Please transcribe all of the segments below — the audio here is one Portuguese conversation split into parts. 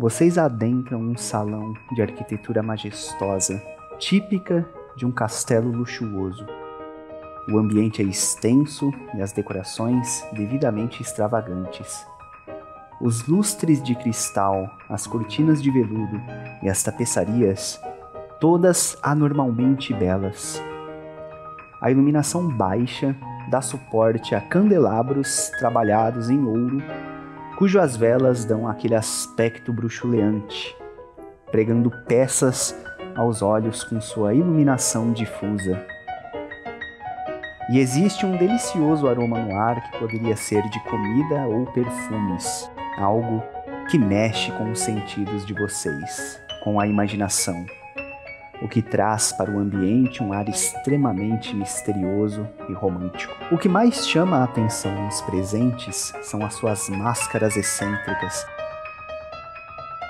vocês adentram um salão de arquitetura majestosa, típica de um castelo luxuoso. O ambiente é extenso e as decorações devidamente extravagantes. Os lustres de cristal, as cortinas de veludo e as tapeçarias, todas anormalmente belas. A iluminação baixa dá suporte a candelabros trabalhados em ouro, cujas velas dão aquele aspecto bruxuleante, pregando peças aos olhos com sua iluminação difusa. E existe um delicioso aroma no ar que poderia ser de comida ou perfumes, algo que mexe com os sentidos de vocês, com a imaginação, o que traz para o ambiente um ar extremamente misterioso e romântico. O que mais chama a atenção nos presentes são as suas máscaras excêntricas,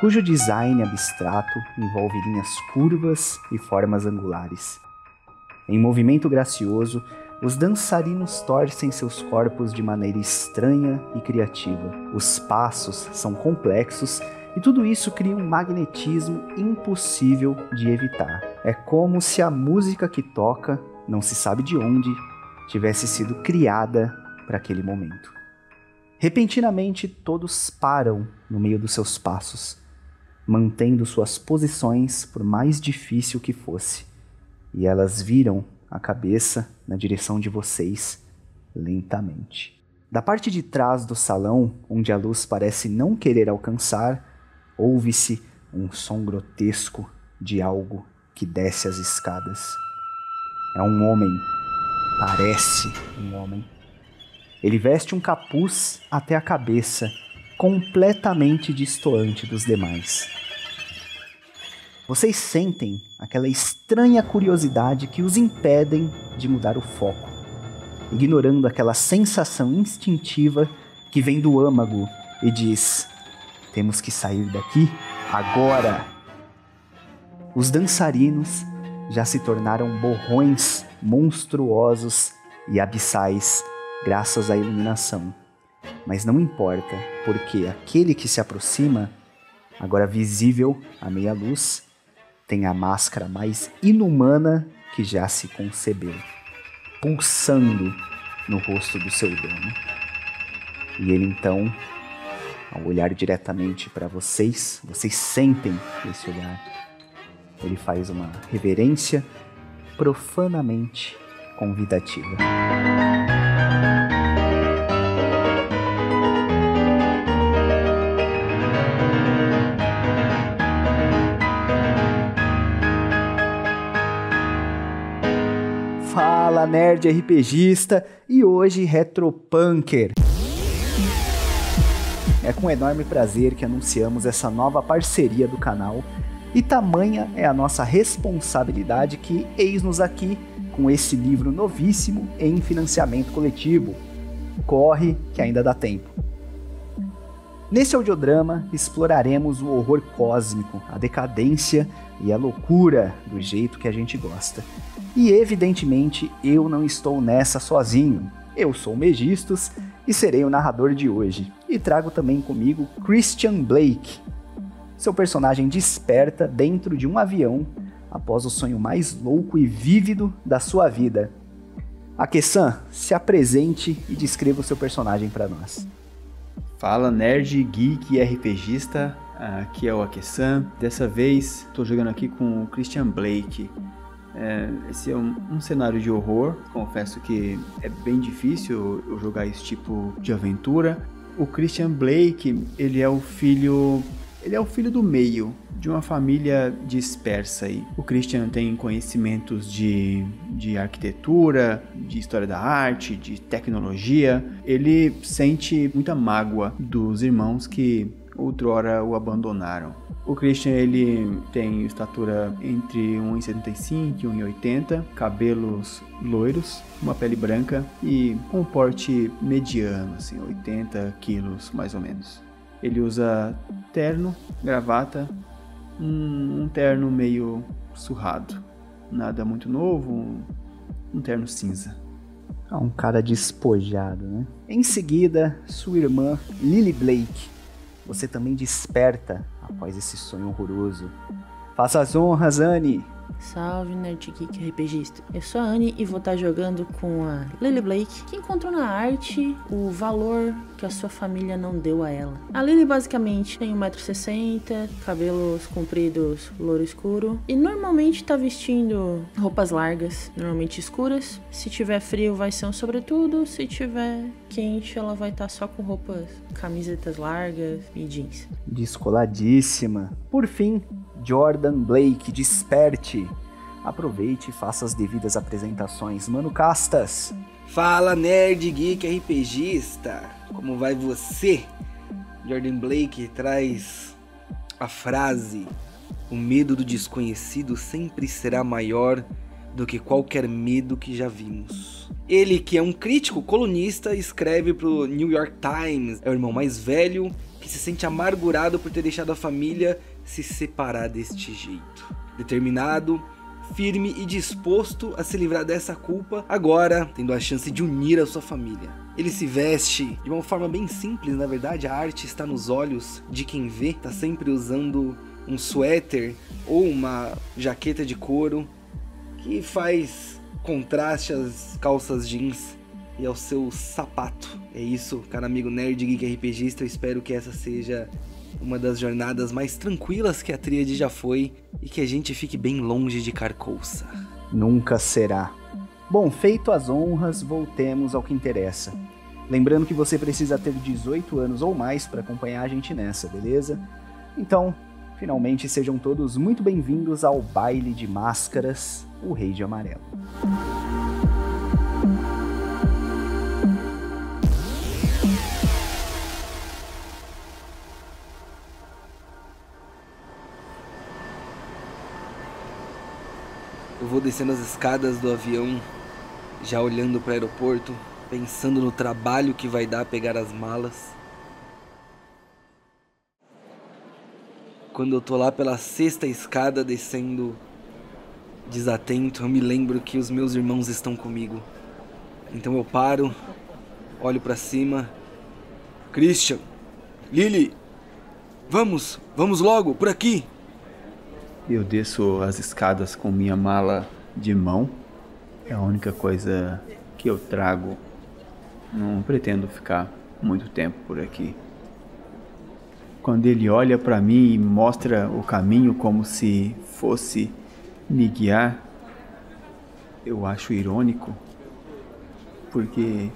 cujo design abstrato envolve linhas curvas e formas angulares. Em movimento gracioso, os dançarinos torcem seus corpos de maneira estranha e criativa. Os passos são complexos e tudo isso cria um magnetismo impossível de evitar. É como se a música que toca, não se sabe de onde, tivesse sido criada para aquele momento. Repentinamente, todos param no meio dos seus passos, mantendo suas posições por mais difícil que fosse, e elas viram a cabeça na direção de vocês lentamente. Da parte de trás do salão, onde a luz parece não querer alcançar, ouve-se um som grotesco de algo que desce as escadas. É um homem. Parece um homem. Ele veste um capuz até a cabeça, completamente distoante dos demais. Vocês sentem aquela estranha curiosidade que os impedem de mudar o foco, ignorando aquela sensação instintiva que vem do âmago e diz: temos que sair daqui agora. Os dançarinos já se tornaram borrões monstruosos e abissais graças à iluminação. Mas não importa, porque aquele que se aproxima, agora visível à meia luz, tem a máscara mais inumana que já se concebeu, pulsando no rosto do seu dono. E ele então, ao olhar diretamente para vocês, vocês sentem esse olhar. Ele faz uma reverência profanamente convidativa. Fala nerd RPGista e hoje Retropunker. É com enorme prazer que anunciamos essa nova parceria do canal e tamanha é a nossa responsabilidade que eis-nos aqui com esse livro novíssimo em financiamento coletivo. Corre que ainda dá tempo. Nesse audiodrama exploraremos o horror cósmico, a decadência e a loucura do jeito que a gente gosta. E evidentemente eu não estou nessa sozinho. Eu sou o Megistos e serei o narrador de hoje. E trago também comigo Christian Blake. Seu personagem desperta dentro de um avião após o sonho mais louco e vívido da sua vida. Akesan, se apresente e descreva o seu personagem para nós. Fala nerd, geek e RPGista, aqui é o Akesan. Dessa vez estou jogando aqui com o Christian Blake. É, esse é um, um, cenário de horror. Confesso que é bem difícil eu jogar esse tipo de aventura. O Christian Blake, ele é o filho, ele é o filho do meio de uma família dispersa aí. O Christian tem conhecimentos de, de arquitetura, de história da arte, de tecnologia. Ele sente muita mágoa dos irmãos que outrora o abandonaram. O Christian ele tem estatura entre 1,75 e 1,80, cabelos loiros, uma pele branca e um porte mediano, assim, 80 quilos mais ou menos. Ele usa terno, gravata, um, um terno meio surrado, nada muito novo, um, um terno cinza. Ah, um cara despojado, né? Em seguida, sua irmã Lily Blake. Você também desperta após esse sonho horroroso. Faça as honras, Anne! Salve, Nerd Geek RPGista. Eu sou a Anne e vou estar jogando com a Lily Blake, que encontrou na arte o valor que a sua família não deu a ela. A Lily basicamente tem 1,60m, cabelos compridos, louro escuro, e normalmente tá vestindo roupas largas, normalmente escuras. Se tiver frio vai ser um sobretudo, se tiver quente ela vai estar tá só com roupas, camisetas largas e jeans. Descoladíssima. Por fim, Jordan Blake, desperte. Aproveite e faça as devidas apresentações. Mano Castas. Fala, nerd geek RPGista. Como vai você? Jordan Blake traz a frase: O medo do desconhecido sempre será maior do que qualquer medo que já vimos. Ele, que é um crítico colunista, escreve para o New York Times, é o irmão mais velho que se sente amargurado por ter deixado a família se separar deste jeito. Determinado, firme e disposto a se livrar dessa culpa, agora tendo a chance de unir a sua família. Ele se veste de uma forma bem simples, na verdade, a arte está nos olhos de quem vê, está sempre usando um suéter ou uma jaqueta de couro que faz contraste às calças jeans e ao seu sapato. É isso, cara amigo nerd geek RPGista, eu espero que essa seja uma das jornadas mais tranquilas que a tríade já foi e que a gente fique bem longe de Carcoça. Nunca será. Bom, feito as honras, voltemos ao que interessa. Lembrando que você precisa ter 18 anos ou mais para acompanhar a gente nessa, beleza? Então, finalmente sejam todos muito bem-vindos ao Baile de Máscaras, o Rei de Amarelo. vou descendo as escadas do avião, já olhando para o aeroporto, pensando no trabalho que vai dar pegar as malas. Quando eu tô lá pela sexta escada descendo desatento, eu me lembro que os meus irmãos estão comigo. Então eu paro, olho para cima. Christian, Lily, vamos, vamos logo, por aqui. Eu desço as escadas com minha mala de mão. É a única coisa que eu trago. Não pretendo ficar muito tempo por aqui. Quando ele olha para mim e mostra o caminho como se fosse me guiar, eu acho irônico, porque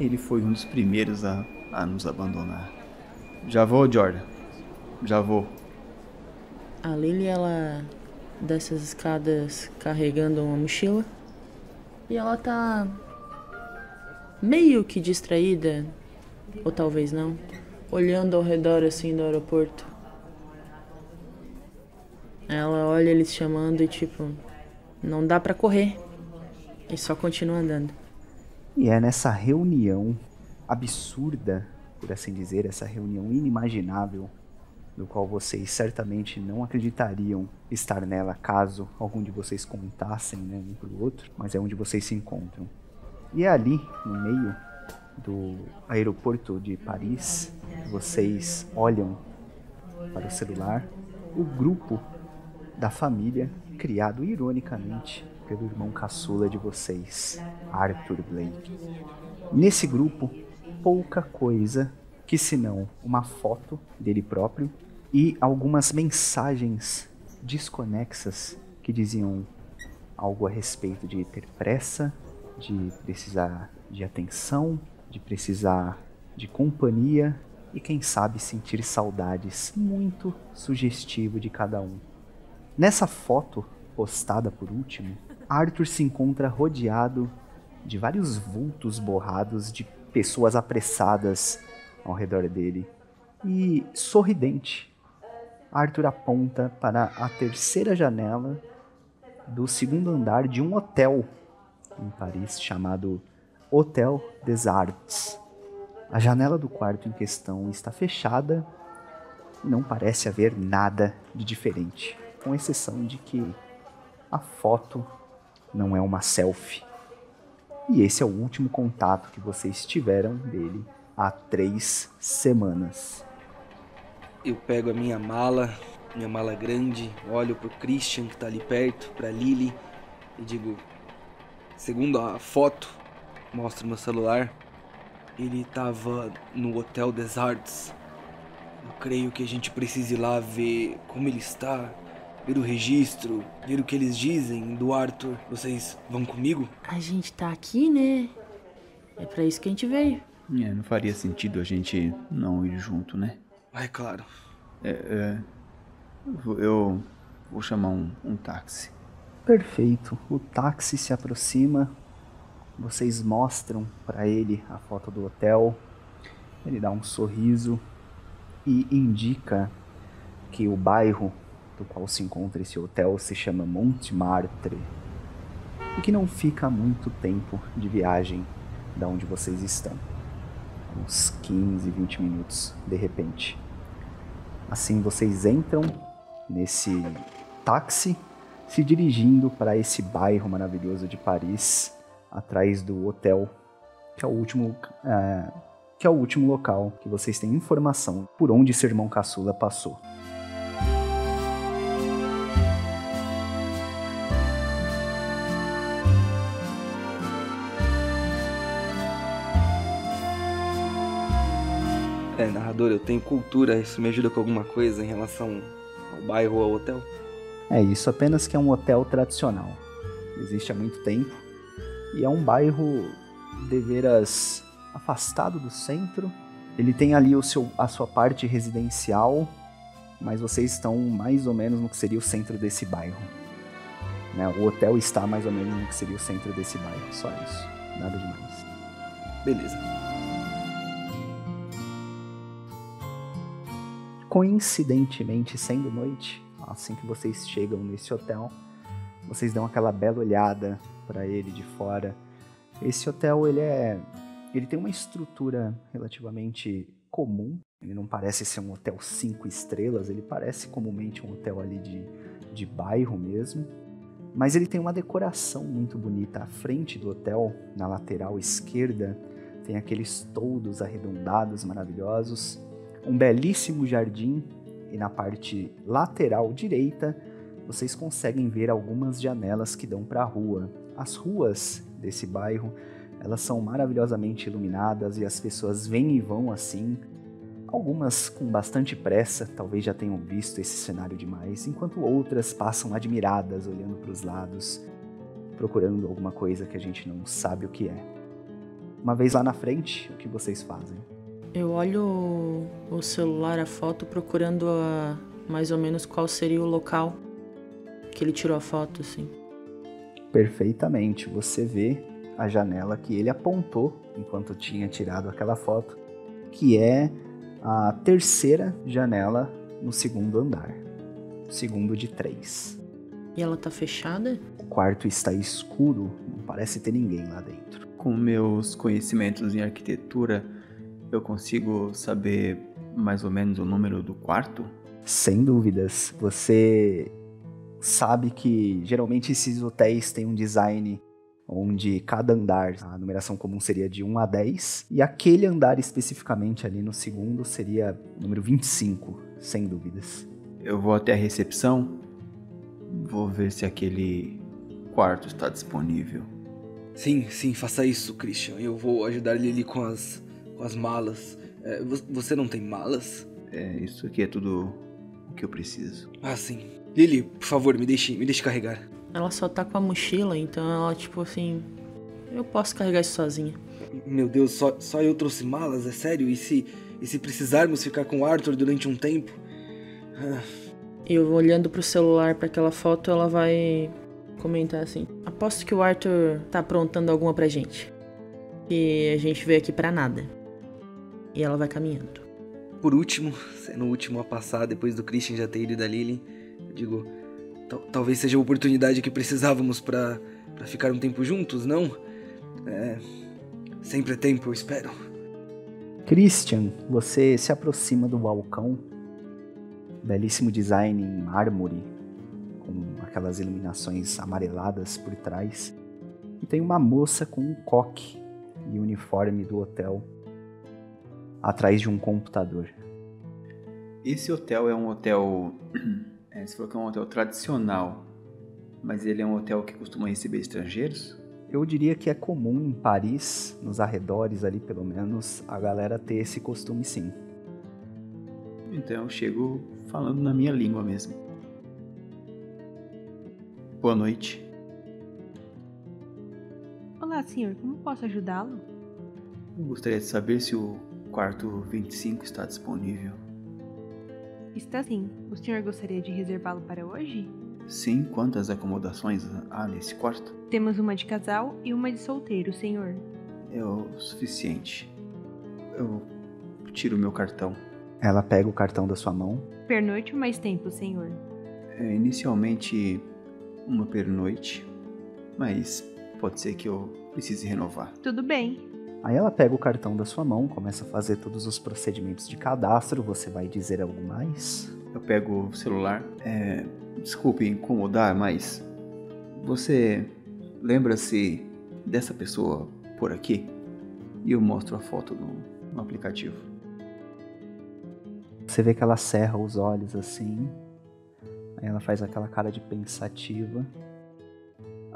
ele foi um dos primeiros a, a nos abandonar. Já vou, Jordan. Já vou. A Lily, ela desce as escadas carregando uma mochila. E ela tá meio que distraída, ou talvez não, olhando ao redor assim do aeroporto. Ela olha eles chamando e tipo, não dá para correr. E só continua andando. E é nessa reunião absurda, por assim dizer, essa reunião inimaginável do qual vocês certamente não acreditariam estar nela caso algum de vocês contassem né, um para o outro, mas é onde vocês se encontram. E é ali, no meio do aeroporto de Paris, vocês olham para o celular o grupo da família criado ironicamente pelo irmão caçula de vocês, Arthur Blake. Nesse grupo, pouca coisa que senão uma foto dele próprio e algumas mensagens desconexas que diziam algo a respeito de ter pressa, de precisar de atenção, de precisar de companhia e quem sabe sentir saudades, muito sugestivo de cada um. Nessa foto postada por último, Arthur se encontra rodeado de vários vultos borrados de pessoas apressadas ao redor dele e sorridente, Arthur aponta para a terceira janela do segundo andar de um hotel em Paris chamado Hotel des Arts. A janela do quarto em questão está fechada e não parece haver nada de diferente, com exceção de que a foto não é uma selfie. E esse é o último contato que vocês tiveram dele há três semanas. eu pego a minha mala, minha mala grande, olho pro Christian que tá ali perto, pra Lily e digo: segundo a foto, mostro meu celular, ele tava no Hotel des Arts. Eu creio que a gente precisa ir lá ver como ele está, ver o registro, ver o que eles dizem do Arthur. Vocês vão comigo? A gente tá aqui, né? É pra isso que a gente veio. É, não faria sentido a gente não ir junto, né? É claro. É, é, eu vou chamar um, um táxi. Perfeito. O táxi se aproxima. Vocês mostram para ele a foto do hotel. Ele dá um sorriso e indica que o bairro do qual se encontra esse hotel se chama Montmartre e que não fica muito tempo de viagem da onde vocês estão. Uns 15, 20 minutos de repente. Assim vocês entram nesse táxi se dirigindo para esse bairro maravilhoso de Paris, atrás do hotel, que é o último, é, que é o último local que vocês têm informação por onde seu irmão caçula passou. É, narrador, eu tenho cultura, isso me ajuda com alguma coisa em relação ao bairro ou ao hotel? É isso, apenas que é um hotel tradicional. Existe há muito tempo e é um bairro deveras afastado do centro. Ele tem ali o seu, a sua parte residencial, mas vocês estão mais ou menos no que seria o centro desse bairro. Né? O hotel está mais ou menos no que seria o centro desse bairro, só isso, nada demais. Beleza. Coincidentemente, sendo noite, assim que vocês chegam nesse hotel, vocês dão aquela bela olhada para ele de fora. Esse hotel ele é, ele tem uma estrutura relativamente comum. Ele não parece ser um hotel cinco estrelas, ele parece comumente um hotel ali de, de bairro mesmo. Mas ele tem uma decoração muito bonita à frente do hotel, na lateral esquerda, tem aqueles toldos arredondados maravilhosos, um belíssimo jardim e na parte lateral direita vocês conseguem ver algumas janelas que dão para a rua. As ruas desse bairro, elas são maravilhosamente iluminadas e as pessoas vêm e vão assim. Algumas com bastante pressa, talvez já tenham visto esse cenário demais, enquanto outras passam admiradas olhando para os lados, procurando alguma coisa que a gente não sabe o que é. Uma vez lá na frente, o que vocês fazem? Eu olho o celular, a foto, procurando a, mais ou menos qual seria o local que ele tirou a foto, assim. Perfeitamente. Você vê a janela que ele apontou enquanto tinha tirado aquela foto, que é a terceira janela no segundo andar. Segundo de três. E ela tá fechada? O quarto está escuro, não parece ter ninguém lá dentro. Com meus conhecimentos em arquitetura, eu consigo saber mais ou menos o número do quarto? Sem dúvidas. Você sabe que geralmente esses hotéis têm um design onde cada andar, a numeração comum seria de 1 a 10, e aquele andar especificamente ali no segundo seria número 25, sem dúvidas. Eu vou até a recepção, vou ver se aquele quarto está disponível. Sim, sim, faça isso, Christian. Eu vou ajudar ele ali com as, com as malas. É, você não tem malas? É, isso aqui é tudo o que eu preciso. Ah, sim. Lily, por favor, me deixe, me deixe carregar. Ela só tá com a mochila, então ela, tipo assim. Eu posso carregar isso sozinha. Meu Deus, só, só eu trouxe malas? É sério? E se, e se precisarmos ficar com o Arthur durante um tempo? Ah. Eu olhando pro celular para aquela foto, ela vai comentar assim: Aposto que o Arthur tá aprontando alguma pra gente. E a gente veio aqui para nada. E ela vai caminhando. Por último, sendo o último a passar depois do Christian já ter ido e da Lily, digo: talvez seja a oportunidade que precisávamos para ficar um tempo juntos, não? É, sempre é tempo, eu espero. Christian, você se aproxima do balcão. Belíssimo design em mármore, com aquelas iluminações amareladas por trás. E tem uma moça com um coque e uniforme do hotel atrás de um computador. Esse hotel é um hotel. É, você falou que é um hotel tradicional, mas ele é um hotel que costuma receber estrangeiros? Eu diria que é comum em Paris, nos arredores ali pelo menos, a galera ter esse costume sim. Então eu chego falando na minha língua mesmo. Boa noite. Olá, senhor. Como posso ajudá-lo? Eu gostaria de saber se o quarto 25 está disponível. Está sim. O senhor gostaria de reservá-lo para hoje? Sim, quantas acomodações há nesse quarto? Temos uma de casal e uma de solteiro, senhor. É o suficiente. Eu tiro meu cartão. Ela pega o cartão da sua mão. Pernoite ou mais tempo, senhor? É, inicialmente uma pernoite, mas pode ser que eu precise renovar. Tudo bem. Aí ela pega o cartão da sua mão, começa a fazer todos os procedimentos de cadastro. Você vai dizer algo mais? Eu pego o celular. É, desculpe incomodar, mas você lembra-se dessa pessoa por aqui? E eu mostro a foto no, no aplicativo. Você vê que ela cerra os olhos assim. Aí ela faz aquela cara de pensativa.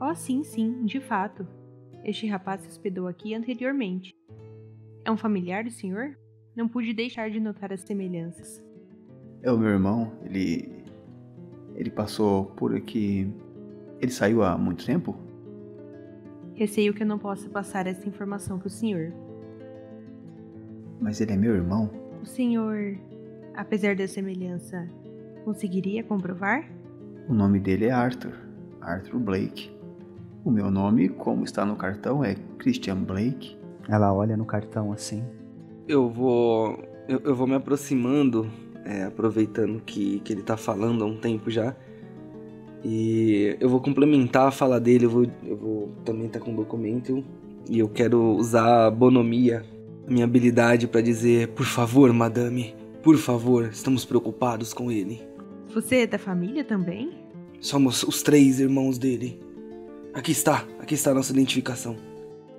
Oh, sim, sim, de fato. Este rapaz se hospedou aqui anteriormente. É um familiar do senhor? Não pude deixar de notar as semelhanças. É o meu irmão, ele. Ele passou por aqui. Ele saiu há muito tempo? Receio que eu não possa passar essa informação para o senhor. Mas ele é meu irmão? O senhor, apesar da semelhança, conseguiria comprovar? O nome dele é Arthur. Arthur Blake. O meu nome, como está no cartão, é Christian Blake. Ela olha no cartão assim. Eu vou. Eu, eu vou me aproximando, é, aproveitando que, que ele tá falando há um tempo já. E eu vou complementar a fala dele, eu vou, eu vou também estar tá com o documento. E eu quero usar a bonomia, a minha habilidade para dizer, por favor, madame, por favor, estamos preocupados com ele. Você é da família também? Somos os três irmãos dele. Aqui está, aqui está a nossa identificação.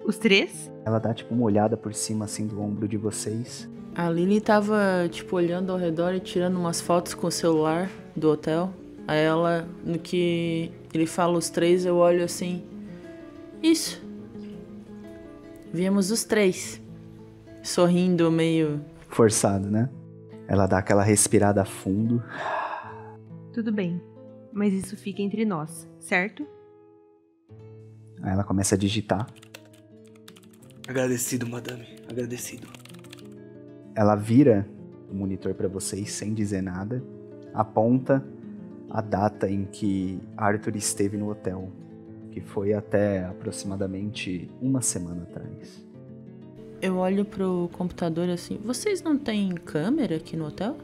Os três? Ela dá tipo uma olhada por cima assim do ombro de vocês. A Lily tava tipo olhando ao redor e tirando umas fotos com o celular do hotel. Aí ela, no que ele fala os três, eu olho assim. Isso. Viemos os três. Sorrindo meio. Forçado, né? Ela dá aquela respirada fundo. Tudo bem, mas isso fica entre nós, certo? Aí ela começa a digitar. Agradecido, madame. Agradecido. Ela vira o monitor para vocês sem dizer nada, aponta a data em que Arthur esteve no hotel, que foi até aproximadamente uma semana atrás. Eu olho pro computador assim. Vocês não têm câmera aqui no hotel?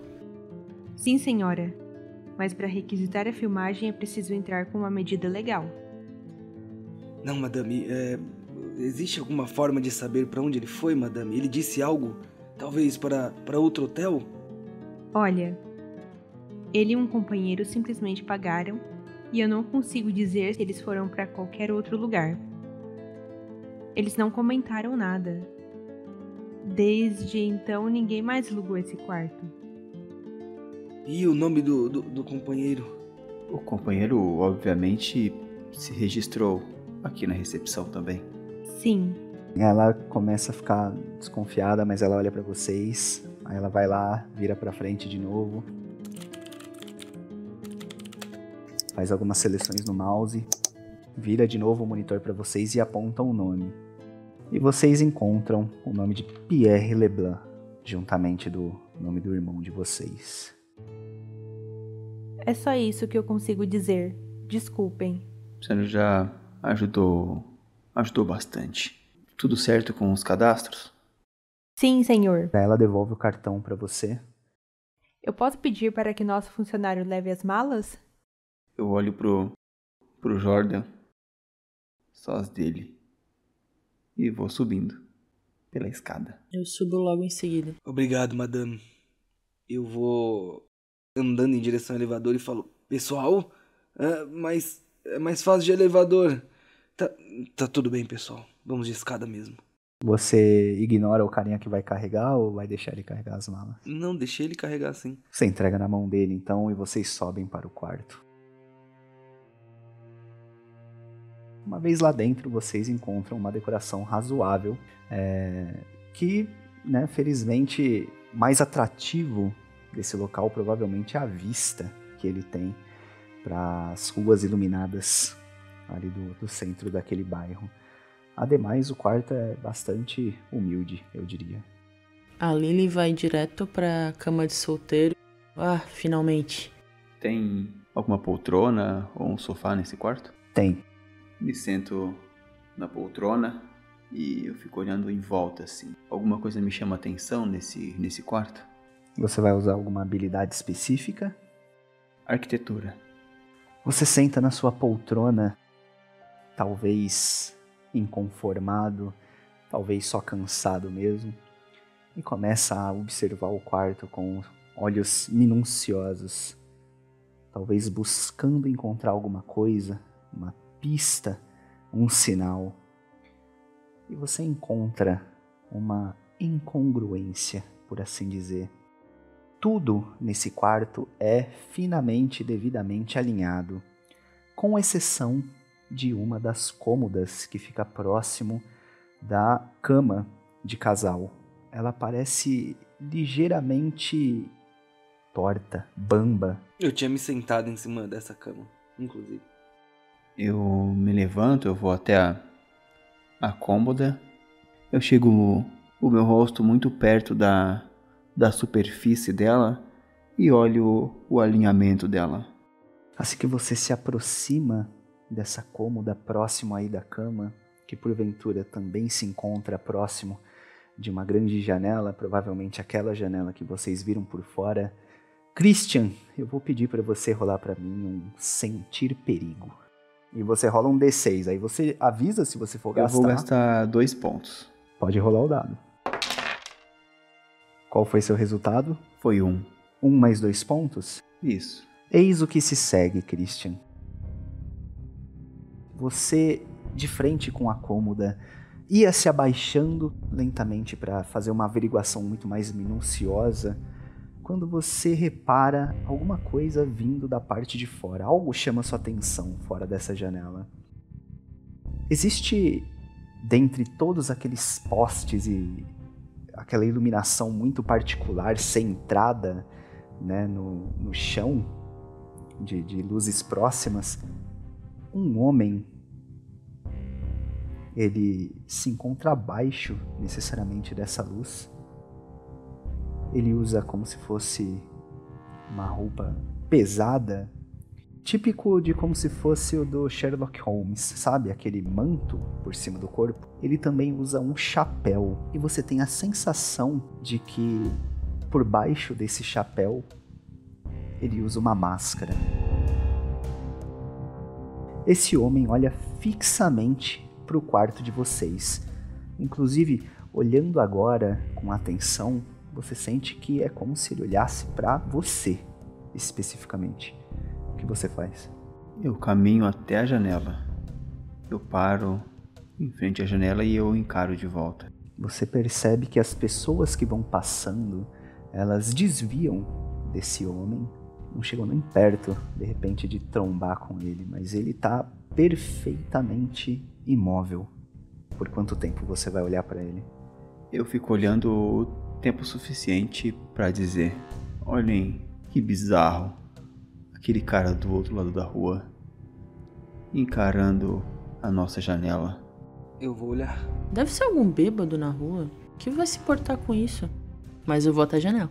Sim, senhora. Mas para requisitar a filmagem é preciso entrar com uma medida legal. Não, madame, é... existe alguma forma de saber para onde ele foi, madame? Ele disse algo? Talvez para, para outro hotel? Olha, ele e um companheiro simplesmente pagaram e eu não consigo dizer se eles foram para qualquer outro lugar. Eles não comentaram nada. Desde então, ninguém mais alugou esse quarto. E o nome do, do, do companheiro? O companheiro, obviamente, se registrou aqui na recepção também. Sim. Ela começa a ficar desconfiada, mas ela olha para vocês. Aí ela vai lá, vira para frente de novo. Faz algumas seleções no mouse, vira de novo o monitor para vocês e aponta o um nome. E vocês encontram o nome de Pierre Leblanc, juntamente do nome do irmão de vocês. É só isso que eu consigo dizer. Desculpem. Você já ajudou, ajudou bastante. Tudo certo com os cadastros? Sim, senhor. Ela devolve o cartão para você. Eu posso pedir para que nosso funcionário leve as malas? Eu olho pro pro Jordan, só as dele, e vou subindo pela escada. Eu subo logo em seguida. Obrigado, madame. Eu vou andando em direção ao elevador e falo: Pessoal, é, mas é mais fácil de elevador. Tá, tá tudo bem, pessoal. Vamos de escada mesmo. Você ignora o carinha que vai carregar ou vai deixar ele carregar as malas? Não, deixei ele carregar assim. Você entrega na mão dele então e vocês sobem para o quarto. Uma vez lá dentro, vocês encontram uma decoração razoável, é, que, né, felizmente, mais atrativo desse local provavelmente é a vista que ele tem para as ruas iluminadas ali do, do centro daquele bairro. Ademais, o quarto é bastante humilde, eu diria. A Lily vai direto pra cama de solteiro. Ah, finalmente. Tem alguma poltrona ou um sofá nesse quarto? Tem. Me sento na poltrona e eu fico olhando em volta assim. Alguma coisa me chama atenção nesse, nesse quarto? Você vai usar alguma habilidade específica? Arquitetura. Você senta na sua poltrona, talvez inconformado, talvez só cansado mesmo, e começa a observar o quarto com olhos minuciosos, talvez buscando encontrar alguma coisa, uma pista, um sinal. E você encontra uma incongruência, por assim dizer. Tudo nesse quarto é finamente e devidamente alinhado, com exceção de uma das cômodas que fica próximo da cama de casal. Ela parece ligeiramente torta, bamba. Eu tinha me sentado em cima dessa cama, inclusive. Eu me levanto, eu vou até a, a cômoda. Eu chego o meu rosto muito perto da, da superfície dela e olho o alinhamento dela. Assim que você se aproxima dessa cômoda próximo aí da cama, que porventura também se encontra próximo de uma grande janela, provavelmente aquela janela que vocês viram por fora. Christian, eu vou pedir para você rolar para mim um sentir perigo. E você rola um D6, aí você avisa se você for gastar. Eu vou gastar dois pontos. Pode rolar o dado. Qual foi seu resultado? Foi um. Um mais dois pontos? Isso. Eis o que se segue, Christian. Você, de frente com a cômoda, ia se abaixando lentamente para fazer uma averiguação muito mais minuciosa, quando você repara alguma coisa vindo da parte de fora. Algo chama sua atenção fora dessa janela. Existe, dentre todos aqueles postes e aquela iluminação muito particular, centrada né, no, no chão, de, de luzes próximas, um homem ele se encontra abaixo necessariamente dessa luz. Ele usa como se fosse uma roupa pesada, típico de como se fosse o do Sherlock Holmes, sabe? Aquele manto por cima do corpo. Ele também usa um chapéu e você tem a sensação de que por baixo desse chapéu ele usa uma máscara. Esse homem olha fixamente para o quarto de vocês. Inclusive, olhando agora com atenção, você sente que é como se ele olhasse para você especificamente. Que você faz? Eu caminho até a janela. Eu paro em frente à janela e eu encaro de volta. Você percebe que as pessoas que vão passando, elas desviam desse homem, não chegam nem perto, de repente, de trombar com ele, mas ele tá perfeitamente imóvel. Por quanto tempo você vai olhar para ele? Eu fico olhando o tempo suficiente para dizer: olhem que bizarro. Aquele cara do outro lado da rua encarando a nossa janela. Eu vou olhar. Deve ser algum bêbado na rua que vai se portar com isso. Mas eu vou até a janela.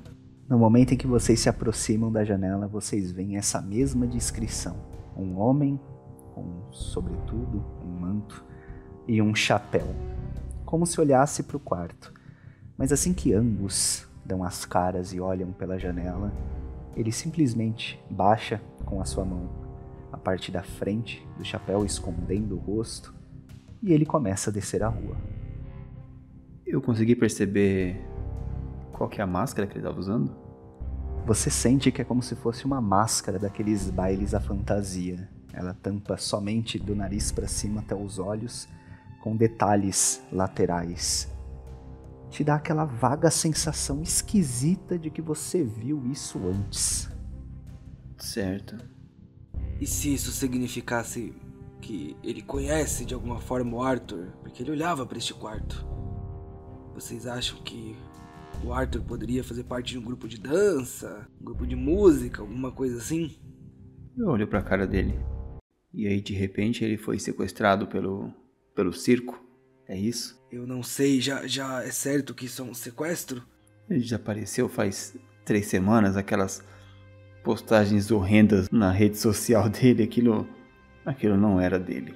No momento em que vocês se aproximam da janela, vocês veem essa mesma descrição. Um homem com, sobretudo, um manto e um chapéu, como se olhasse para o quarto. Mas assim que ambos dão as caras e olham pela janela, ele simplesmente baixa com a sua mão a parte da frente do chapéu, escondendo o rosto, e ele começa a descer a rua. Eu consegui perceber qual que é a máscara que ele estava usando? Você sente que é como se fosse uma máscara daqueles bailes à fantasia. Ela tampa somente do nariz para cima até os olhos, com detalhes laterais te dá aquela vaga sensação esquisita de que você viu isso antes. Certo. E se isso significasse que ele conhece de alguma forma o Arthur, porque ele olhava para este quarto? Vocês acham que o Arthur poderia fazer parte de um grupo de dança, um grupo de música, alguma coisa assim? Eu olho pra cara dele. E aí de repente ele foi sequestrado pelo pelo circo. É isso? Eu não sei, já já é certo que isso é um sequestro? Ele desapareceu faz três semanas, aquelas postagens horrendas na rede social dele, aquilo aquilo não era dele.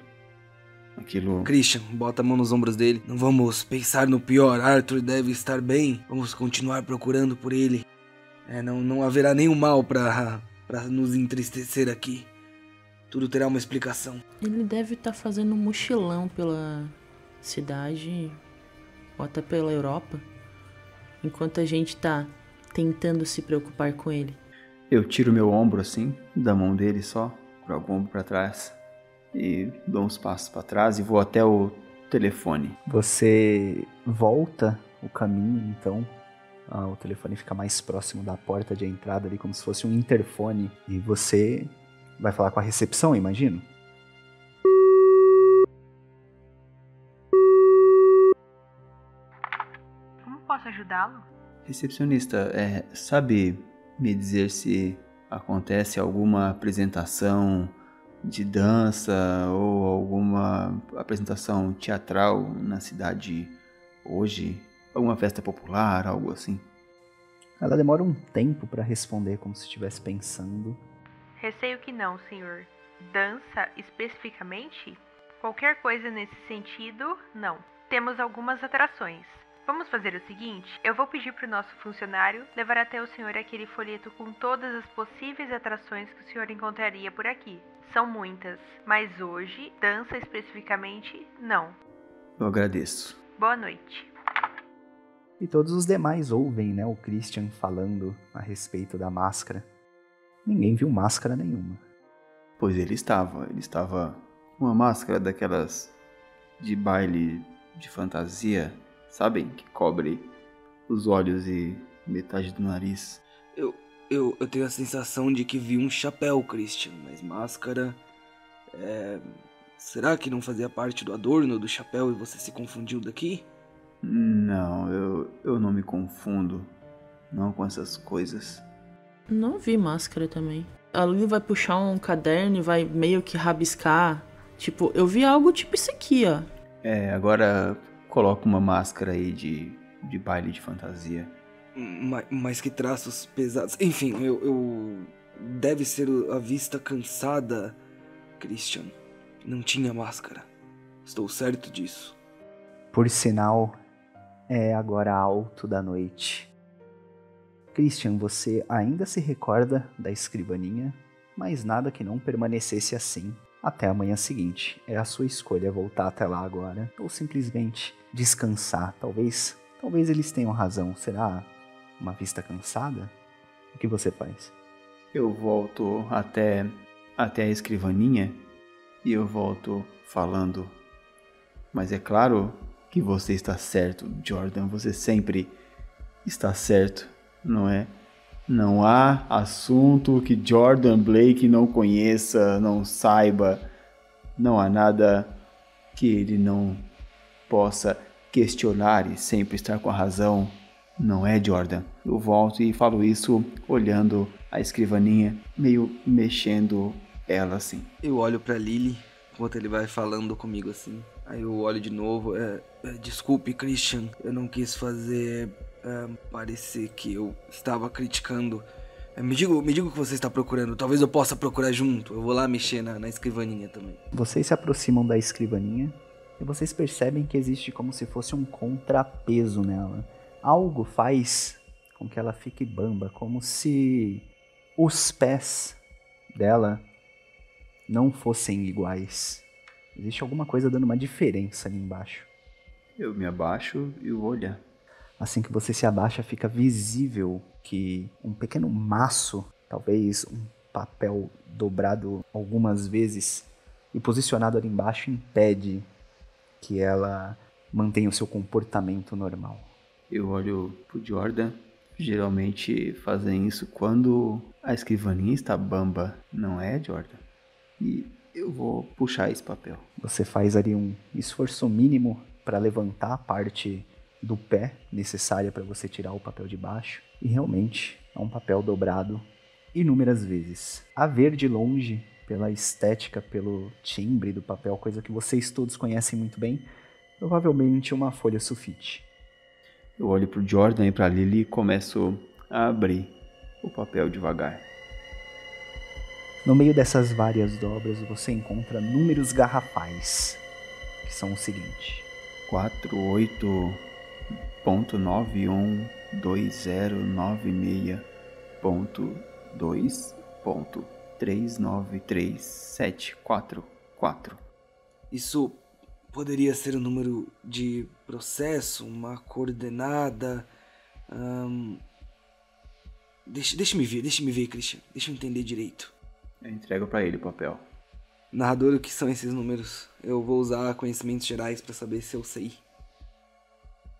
Aquilo. Christian, bota a mão nos ombros dele. Não vamos pensar no pior. Arthur deve estar bem. Vamos continuar procurando por ele. É, não, não haverá nenhum mal para para nos entristecer aqui. Tudo terá uma explicação. Ele deve estar fazendo um mochilão pela cidade ou até pela Europa, enquanto a gente tá tentando se preocupar com ele. Eu tiro meu ombro assim, da mão dele só, jogo o ombro para trás e dou uns passos para trás e vou até o telefone. Você volta o caminho, então. Ah, o telefone fica mais próximo da porta de entrada ali, como se fosse um interfone. E você vai falar com a recepção, imagino? Ajudá-lo? Recepcionista, é, sabe me dizer se acontece alguma apresentação de dança ou alguma apresentação teatral na cidade hoje? Alguma festa popular, algo assim? Ela demora um tempo para responder, como se estivesse pensando. Receio que não, senhor. Dança especificamente? Qualquer coisa nesse sentido, não. Temos algumas atrações. Vamos fazer o seguinte: eu vou pedir para o nosso funcionário levar até o senhor aquele folheto com todas as possíveis atrações que o senhor encontraria por aqui. São muitas, mas hoje, dança especificamente, não. Eu agradeço. Boa noite. E todos os demais ouvem, né, o Christian falando a respeito da máscara. Ninguém viu máscara nenhuma. Pois ele estava, ele estava com uma máscara daquelas de baile de fantasia, sabem, que cobre os olhos e metade do nariz. Eu, eu, eu tenho a sensação de que vi um chapéu, Christian, mas máscara. É... Será que não fazia parte do adorno do chapéu e você se confundiu daqui? Não, eu, eu não me confundo. Não com essas coisas. Não vi máscara também. A Lily vai puxar um caderno e vai meio que rabiscar. Tipo, eu vi algo tipo isso aqui, ó. É, agora coloca uma máscara aí de, de baile de fantasia. Ma- Mas que traços pesados. Enfim, eu, eu. Deve ser a vista cansada, Christian. Não tinha máscara. Estou certo disso. Por sinal, é agora alto da noite. Christian, você ainda se recorda da escrivaninha, mas nada que não permanecesse assim até a manhã seguinte. É a sua escolha voltar até lá agora ou simplesmente descansar. Talvez, talvez eles tenham razão. Será uma vista cansada? O que você faz? Eu volto até até a escrivaninha e eu volto falando. Mas é claro que você está certo, Jordan, você sempre está certo, não é? Não há assunto que Jordan Blake não conheça, não saiba. Não há nada que ele não possa questionar e sempre estar com a razão. Não é, Jordan? Eu volto e falo isso olhando a escrivaninha, meio mexendo ela assim. Eu olho pra Lily enquanto ele vai falando comigo assim. Aí eu olho de novo. É, é, desculpe, Christian. Eu não quis fazer é, parecer que eu estava criticando. É, me, diga, me diga o que você está procurando. Talvez eu possa procurar junto. Eu vou lá mexer na, na escrivaninha também. Vocês se aproximam da escrivaninha e vocês percebem que existe como se fosse um contrapeso nela. Algo faz com que ela fique bamba, como se os pés dela não fossem iguais. Existe alguma coisa dando uma diferença ali embaixo. Eu me abaixo e vou olhar. Assim que você se abaixa, fica visível que um pequeno maço, talvez um papel dobrado algumas vezes e posicionado ali embaixo, impede que ela mantenha o seu comportamento normal. Eu olho pro Jordan. Geralmente fazem isso quando a escrivaninha está bamba, não é, Jordan? E eu vou puxar esse papel. Você faz ali um esforço mínimo para levantar a parte do pé necessária para você tirar o papel de baixo. E realmente é um papel dobrado inúmeras vezes. A ver de longe, pela estética, pelo timbre do papel, coisa que vocês todos conhecem muito bem, provavelmente uma folha sulfite. Eu olho pro Jordan e pra Lily e começo a abrir o papel devagar. No meio dessas várias dobras, você encontra números garrafais, que são o seguinte: 48.91296.2.39374. Isso poderia ser o número de processo, uma coordenada. Hum... Deixa, deixa me ver, deixa me ver, Christian. Deixa eu entender direito. Eu entrego para ele o papel. Narrador, o que são esses números? Eu vou usar conhecimentos gerais para saber se eu sei.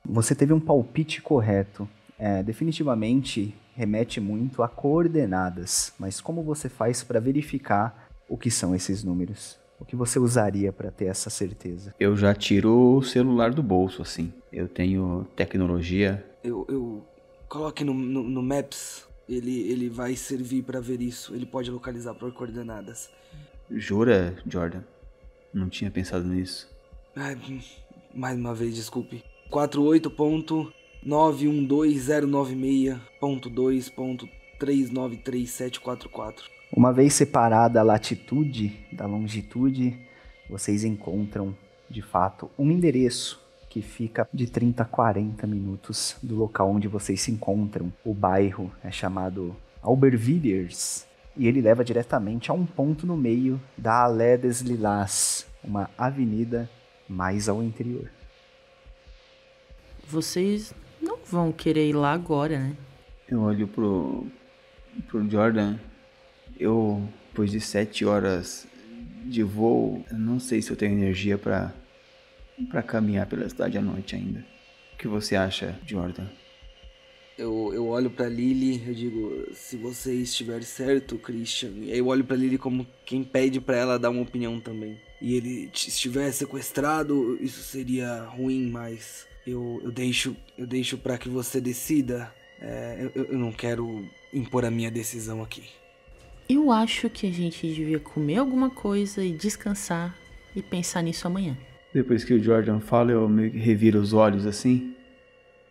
Você teve um palpite correto. É, definitivamente remete muito a coordenadas, mas como você faz para verificar o que são esses números? O que você usaria para ter essa certeza? Eu já tiro o celular do bolso, assim. Eu tenho tecnologia. Eu, eu coloque no, no, no Maps. Ele, ele vai servir para ver isso. Ele pode localizar por coordenadas. Jura, Jordan? Não tinha pensado nisso. Ai, mais uma vez, desculpe. 48.91296.2.393744. Uma vez separada a latitude da longitude, vocês encontram, de fato, um endereço que fica de 30 a 40 minutos do local onde vocês se encontram. O bairro é chamado Albervilliers e ele leva diretamente a um ponto no meio da Allée des Lilas, uma avenida mais ao interior. Vocês não vão querer ir lá agora, né? Eu olho pro, pro Jordan. Eu, depois de sete horas de voo, eu não sei se eu tenho energia para para caminhar pela cidade à noite ainda. O que você acha, Jordan? Eu, eu olho para Lily, eu digo, se você estiver certo, Christian. E aí eu olho para Lily como quem pede para ela dar uma opinião também. E ele estiver sequestrado, isso seria ruim, mas eu, eu deixo eu deixo para que você decida. É, eu, eu não quero impor a minha decisão aqui. Eu acho que a gente devia comer alguma coisa e descansar e pensar nisso amanhã. Depois que o Jordan fala, eu me reviro os olhos assim.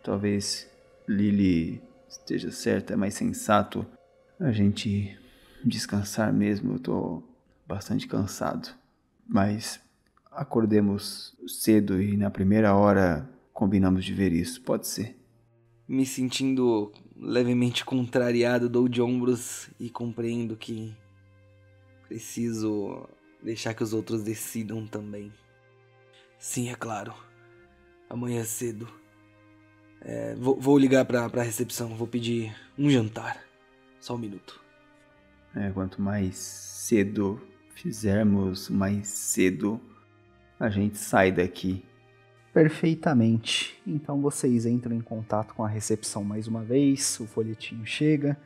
Talvez Lily esteja certa, é mais sensato a gente descansar mesmo. Eu tô bastante cansado. Mas acordemos cedo e na primeira hora combinamos de ver isso, pode ser. Me sentindo levemente contrariado, dou de ombros e compreendo que preciso deixar que os outros decidam também. Sim, é claro. Amanhã cedo. É, vou, vou, ligar pra, pra recepção, vou pedir um jantar. Só um minuto. É, quanto mais cedo fizermos, mais cedo a gente sai daqui. Perfeitamente. Então vocês entram em contato com a recepção mais uma vez, o folhetinho chega,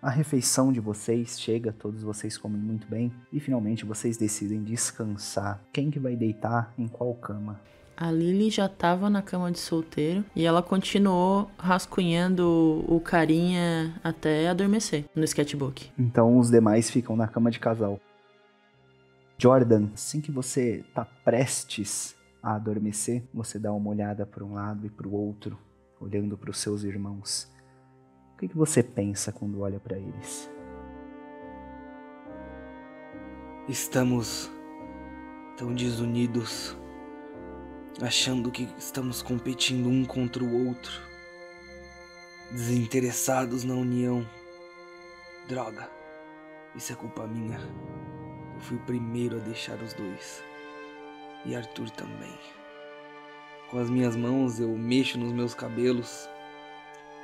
a refeição de vocês chega, todos vocês comem muito bem e finalmente vocês decidem descansar. Quem que vai deitar em qual cama? A Lily já estava na cama de solteiro e ela continuou rascunhando o carinha até adormecer no sketchbook. Então os demais ficam na cama de casal. Jordan, assim que você tá prestes a adormecer, você dá uma olhada para um lado e para o outro, olhando para os seus irmãos. O que, que você pensa quando olha para eles? Estamos tão desunidos, achando que estamos competindo um contra o outro, desinteressados na união. Droga, isso é culpa minha. Eu fui o primeiro a deixar os dois e Arthur também. Com as minhas mãos eu mexo nos meus cabelos,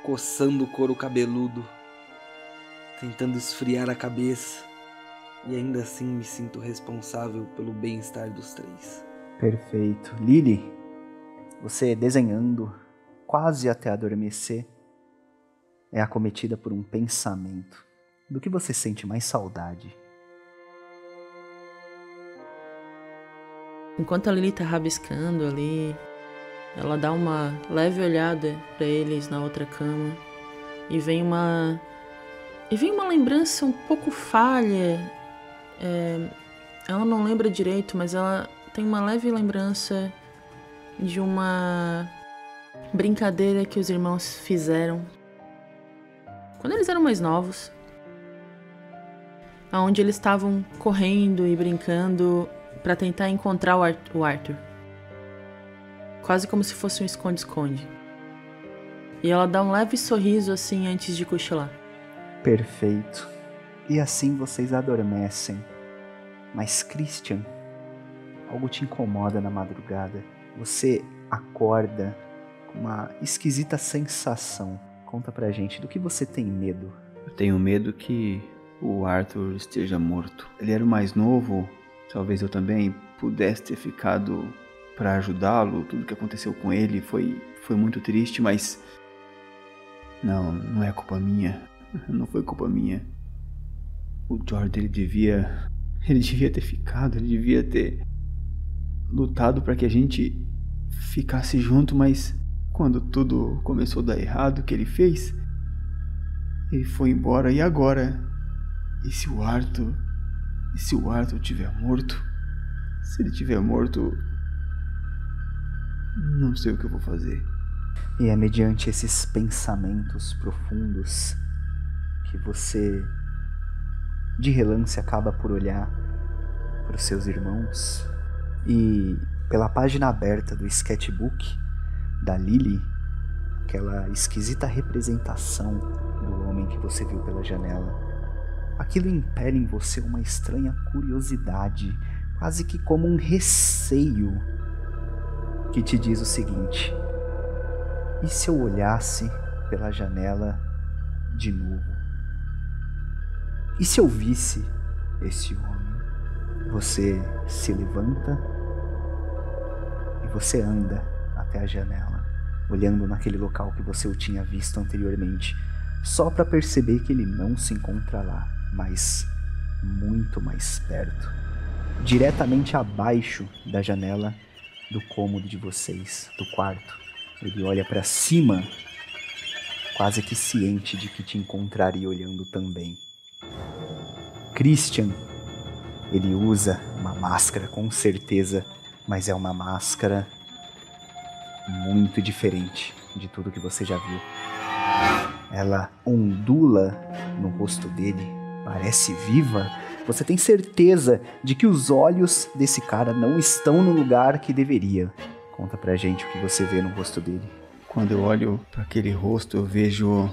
coçando o couro cabeludo, tentando esfriar a cabeça, e ainda assim me sinto responsável pelo bem-estar dos três. Perfeito. Lily, você desenhando quase até adormecer, é acometida por um pensamento. Do que você sente mais saudade? Enquanto a Lily tá rabiscando ali, ela dá uma leve olhada para eles na outra cama e vem uma e vem uma lembrança um pouco falha. É, ela não lembra direito, mas ela tem uma leve lembrança de uma brincadeira que os irmãos fizeram quando eles eram mais novos, aonde eles estavam correndo e brincando para tentar encontrar o Arthur. Quase como se fosse um esconde-esconde. E ela dá um leve sorriso assim antes de cochilar. Perfeito. E assim vocês adormecem. Mas Christian, algo te incomoda na madrugada. Você acorda com uma esquisita sensação. Conta pra gente do que você tem medo. Eu tenho medo que o Arthur esteja morto. Ele era o mais novo, talvez eu também pudesse ter ficado para ajudá-lo. Tudo que aconteceu com ele foi foi muito triste, mas não, não é culpa minha. Não foi culpa minha. O Jordan ele devia ele devia ter ficado, ele devia ter lutado para que a gente ficasse junto, mas quando tudo começou a dar errado, o que ele fez? Ele foi embora e agora? E se o Arthur, e se o Arthur tiver morto? Se ele tiver morto, não sei o que eu vou fazer. E é mediante esses pensamentos profundos que você de relance acaba por olhar para os seus irmãos e pela página aberta do sketchbook da Lily, aquela esquisita representação do homem que você viu pela janela, aquilo impele em você uma estranha curiosidade, quase que como um receio, que te diz o seguinte: e se eu olhasse pela janela de novo? E se eu visse esse homem? Você se levanta e você anda até a janela, olhando naquele local que você o tinha visto anteriormente, só para perceber que ele não se encontra lá, mas muito mais perto, diretamente abaixo da janela do cômodo de vocês, do quarto. Ele olha para cima, quase que ciente de que te encontraria olhando também. Christian, ele usa uma máscara com certeza, mas é uma máscara muito diferente de tudo que você já viu. Ela ondula no rosto dele, parece viva. Você tem certeza de que os olhos desse cara não estão no lugar que deveria. Conta pra gente o que você vê no rosto dele. Quando eu olho para aquele rosto, eu vejo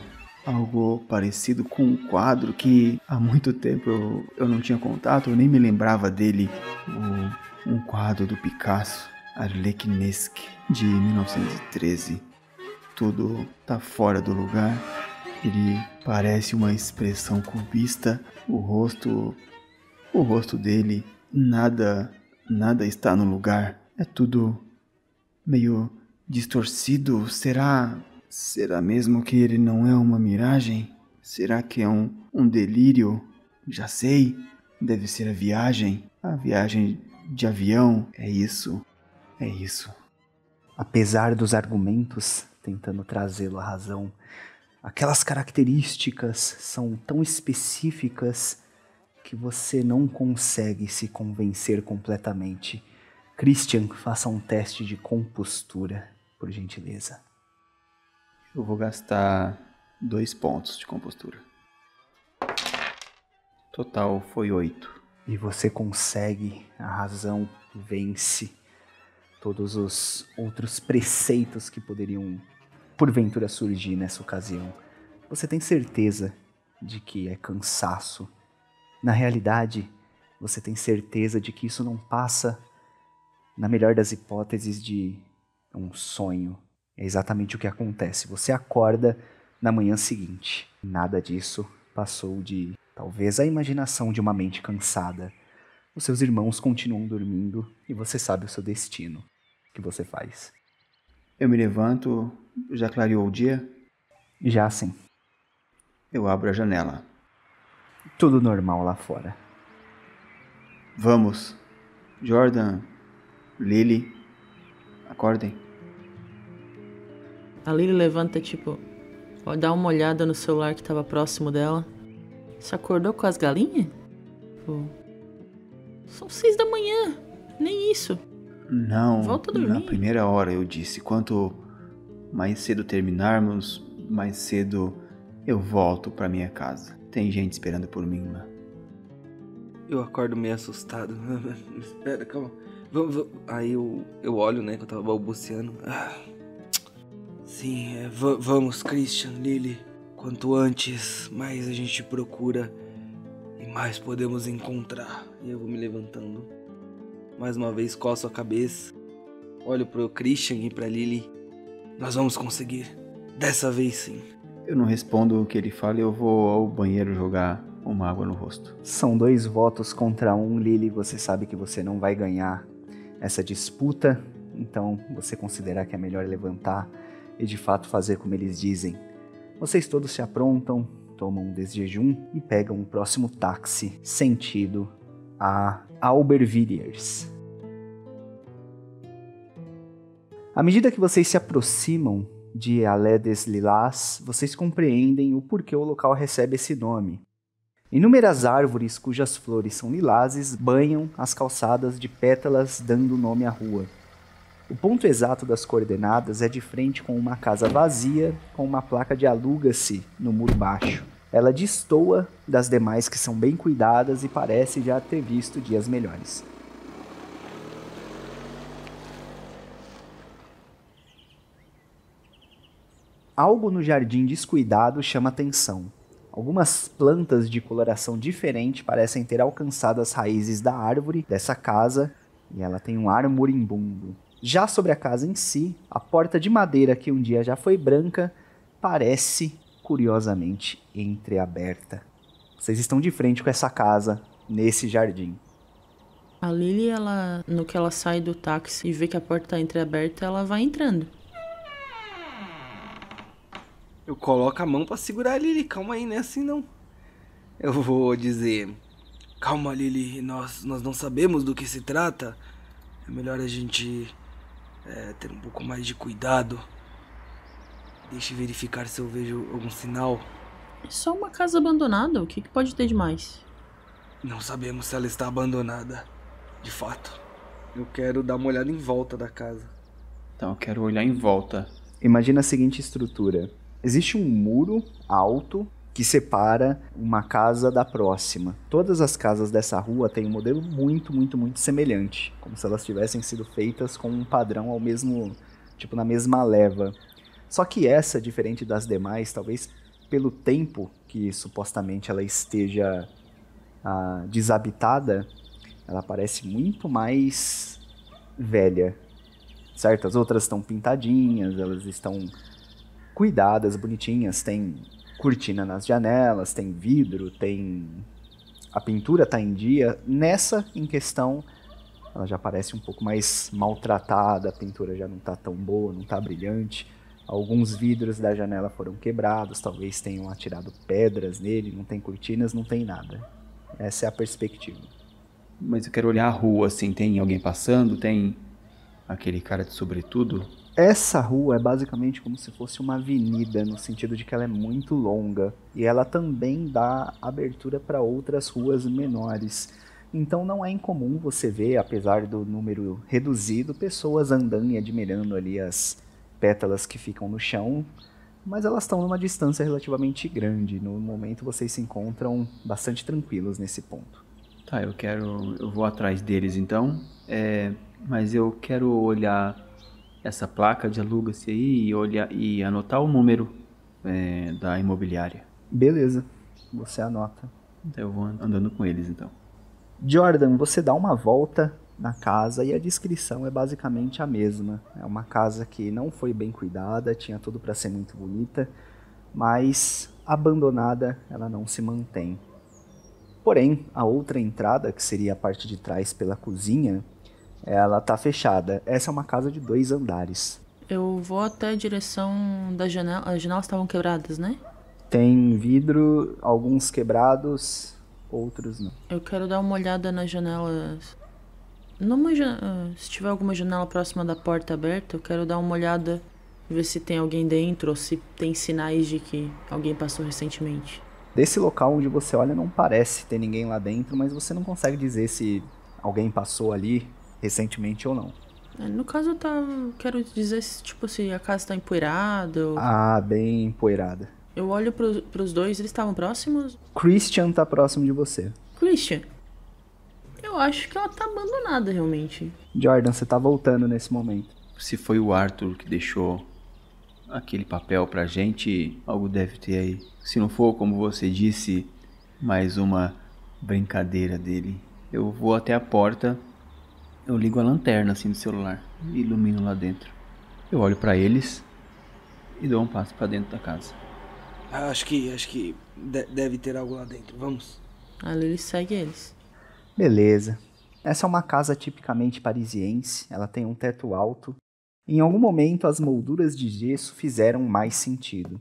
algo parecido com um quadro que há muito tempo eu, eu não tinha contato, eu nem me lembrava dele. O, um quadro do Picasso, Arlequinesque, de 1913. Tudo tá fora do lugar. Ele parece uma expressão cubista. O rosto, o rosto dele, nada, nada está no lugar. É tudo meio distorcido. Será Será mesmo que ele não é uma miragem? Será que é um, um delírio? Já sei, deve ser a viagem. A viagem de avião. É isso. É isso. Apesar dos argumentos tentando trazê-lo à razão, aquelas características são tão específicas que você não consegue se convencer completamente. Christian, faça um teste de compostura, por gentileza. Eu vou gastar dois pontos de compostura. Total foi oito. E você consegue, a razão vence todos os outros preceitos que poderiam porventura surgir nessa ocasião. Você tem certeza de que é cansaço. Na realidade, você tem certeza de que isso não passa, na melhor das hipóteses, de um sonho é exatamente o que acontece. Você acorda na manhã seguinte. Nada disso passou de talvez a imaginação de uma mente cansada. Os seus irmãos continuam dormindo e você sabe o seu destino. O que você faz? Eu me levanto, Já clareou o dia? Já sim. Eu abro a janela. Tudo normal lá fora. Vamos. Jordan, Lily, acordem. A Lily levanta, tipo, dá uma olhada no celular que tava próximo dela. Você acordou com as galinhas? Pô, são seis da manhã. Nem isso. Não. Volta a dormir. Na primeira hora eu disse: quanto mais cedo terminarmos, mais cedo eu volto para minha casa. Tem gente esperando por mim lá. Eu acordo meio assustado. Espera, calma. Vamos. Aí eu, eu olho, né, que eu tava balbuciando. Sim, é, va- vamos, Christian, Lily. Quanto antes, mais a gente procura e mais podemos encontrar. E eu vou me levantando. Mais uma vez, coço a cabeça. Olho pro Christian e pra Lily. Nós vamos conseguir. Dessa vez sim. Eu não respondo o que ele fala e eu vou ao banheiro jogar uma água no rosto. São dois votos contra um, Lily. Você sabe que você não vai ganhar essa disputa, então você considerar que é melhor levantar e de fato fazer como eles dizem. Vocês todos se aprontam, tomam um desjejum e pegam o próximo táxi sentido a Albervilliers. À medida que vocês se aproximam de Alé des Lilás, vocês compreendem o porquê o local recebe esse nome. Inúmeras árvores cujas flores são lilazes banham as calçadas de pétalas, dando nome à rua. O ponto exato das coordenadas é de frente com uma casa vazia, com uma placa de aluga-se no muro baixo. Ela destoa das demais que são bem cuidadas e parece já ter visto dias melhores. Algo no jardim descuidado chama atenção. Algumas plantas de coloração diferente parecem ter alcançado as raízes da árvore dessa casa e ela tem um ar moribundo. Já sobre a casa em si, a porta de madeira que um dia já foi branca parece curiosamente entreaberta. Vocês estão de frente com essa casa nesse jardim. A Lily, ela, no que ela sai do táxi e vê que a porta tá entreaberta, ela vai entrando. Eu coloco a mão pra segurar a Lily. Calma aí, não é assim não. Eu vou dizer. Calma, Lily. Nós, nós não sabemos do que se trata. É melhor a gente é, ter um pouco mais de cuidado. Deixe verificar se eu vejo algum sinal. É só uma casa abandonada, o que, que pode ter de mais? Não sabemos se ela está abandonada. De fato. Eu quero dar uma olhada em volta da casa. Então eu quero olhar em volta. Imagina a seguinte estrutura: existe um muro alto que separa uma casa da próxima. Todas as casas dessa rua têm um modelo muito, muito, muito semelhante, como se elas tivessem sido feitas com um padrão ao mesmo, tipo na mesma leva. Só que essa, diferente das demais, talvez pelo tempo que supostamente ela esteja ah, desabitada, ela parece muito mais velha. Certo? As outras estão pintadinhas, elas estão cuidadas, bonitinhas, tem cortina nas janelas, tem vidro, tem a pintura tá em dia. Nessa em questão, ela já parece um pouco mais maltratada, a pintura já não tá tão boa, não tá brilhante. Alguns vidros da janela foram quebrados, talvez tenham atirado pedras nele, não tem cortinas, não tem nada. Essa é a perspectiva. Mas eu quero olhar a rua, assim, tem alguém passando, tem aquele cara de sobretudo. Essa rua é basicamente como se fosse uma avenida, no sentido de que ela é muito longa e ela também dá abertura para outras ruas menores. Então não é incomum você ver, apesar do número reduzido, pessoas andando e admirando ali as pétalas que ficam no chão, mas elas estão numa distância relativamente grande. No momento vocês se encontram bastante tranquilos nesse ponto. Tá, eu quero. Eu vou atrás deles então. É, mas eu quero olhar essa placa de aluga-se aí e, olhar, e anotar o número é, da imobiliária. Beleza, você anota. Então eu vou andando com eles então. Jordan, você dá uma volta na casa e a descrição é basicamente a mesma. É uma casa que não foi bem cuidada, tinha tudo para ser muito bonita, mas abandonada ela não se mantém. Porém, a outra entrada, que seria a parte de trás pela cozinha, ela tá fechada. Essa é uma casa de dois andares. Eu vou até a direção da janela. As janelas estavam quebradas, né? Tem vidro, alguns quebrados, outros não. Eu quero dar uma olhada nas janelas. Numa ah, Se tiver alguma janela próxima da porta aberta, eu quero dar uma olhada, ver se tem alguém dentro ou se tem sinais de que alguém passou recentemente. Desse local onde você olha, não parece ter ninguém lá dentro, mas você não consegue dizer se alguém passou ali recentemente ou não. É, No caso, eu tava. Quero dizer se, tipo, se a casa tá empoeirada. Ou... Ah, bem empoeirada. Eu olho pros, pros dois, eles estavam próximos. Christian tá próximo de você. Christian, eu acho que ela tá abandonada realmente. Jordan, você tá voltando nesse momento. Se foi o Arthur que deixou aquele papel pra gente, algo deve ter aí. Se não for, como você disse, mais uma brincadeira dele. Eu vou até a porta, eu ligo a lanterna assim do celular e ilumino lá dentro. Eu olho pra eles e dou um passo pra dentro da casa. Ah, Acho que, acho que de- deve ter algo lá dentro. Vamos. A Lily segue eles. Beleza. Essa é uma casa tipicamente parisiense, ela tem um teto alto. Em algum momento, as molduras de gesso fizeram mais sentido.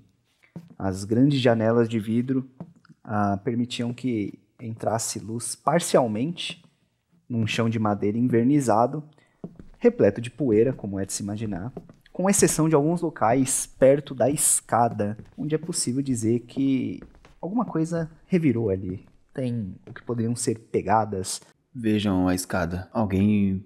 As grandes janelas de vidro ah, permitiam que entrasse luz parcialmente num chão de madeira invernizado, repleto de poeira, como é de se imaginar, com exceção de alguns locais perto da escada, onde é possível dizer que alguma coisa revirou ali. Tem o que poderiam ser pegadas, Vejam a escada. Alguém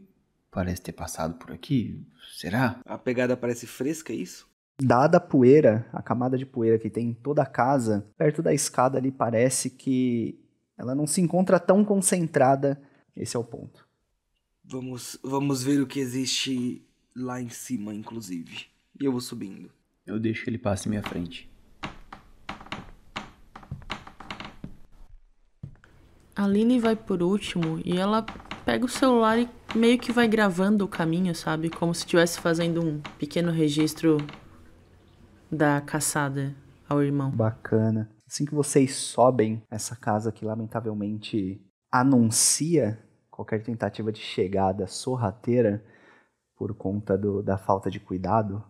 parece ter passado por aqui. Será? A pegada parece fresca, é isso? Dada a poeira, a camada de poeira que tem em toda a casa, perto da escada ali parece que ela não se encontra tão concentrada. Esse é o ponto. Vamos, vamos ver o que existe lá em cima, inclusive. E eu vou subindo. Eu deixo que ele passe em minha frente. A Lily vai por último e ela pega o celular e meio que vai gravando o caminho, sabe? Como se estivesse fazendo um pequeno registro da caçada ao irmão. Bacana. Assim que vocês sobem essa casa que lamentavelmente anuncia qualquer tentativa de chegada sorrateira por conta do- da falta de cuidado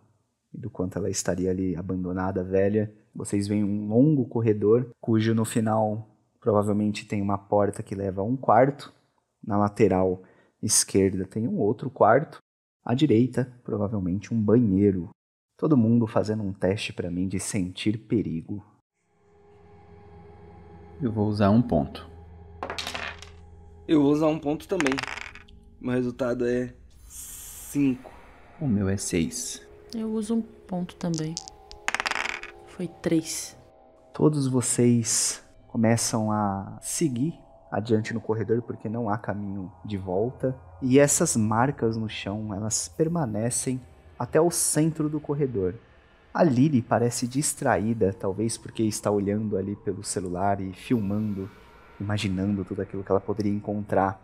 e do quanto ela estaria ali abandonada, velha, vocês veem um longo corredor cujo no final provavelmente tem uma porta que leva a um quarto. Na lateral esquerda tem um outro quarto. À direita, provavelmente um banheiro. Todo mundo fazendo um teste pra mim de sentir perigo. Eu vou usar um ponto. Eu vou usar um ponto também. Meu resultado é 5. O meu é 6. Eu uso um ponto também. Foi três. Todos vocês começam a seguir adiante no corredor porque não há caminho de volta e essas marcas no chão, elas permanecem até o centro do corredor. A Lily parece distraída, talvez porque está olhando ali pelo celular e filmando, imaginando tudo aquilo que ela poderia encontrar.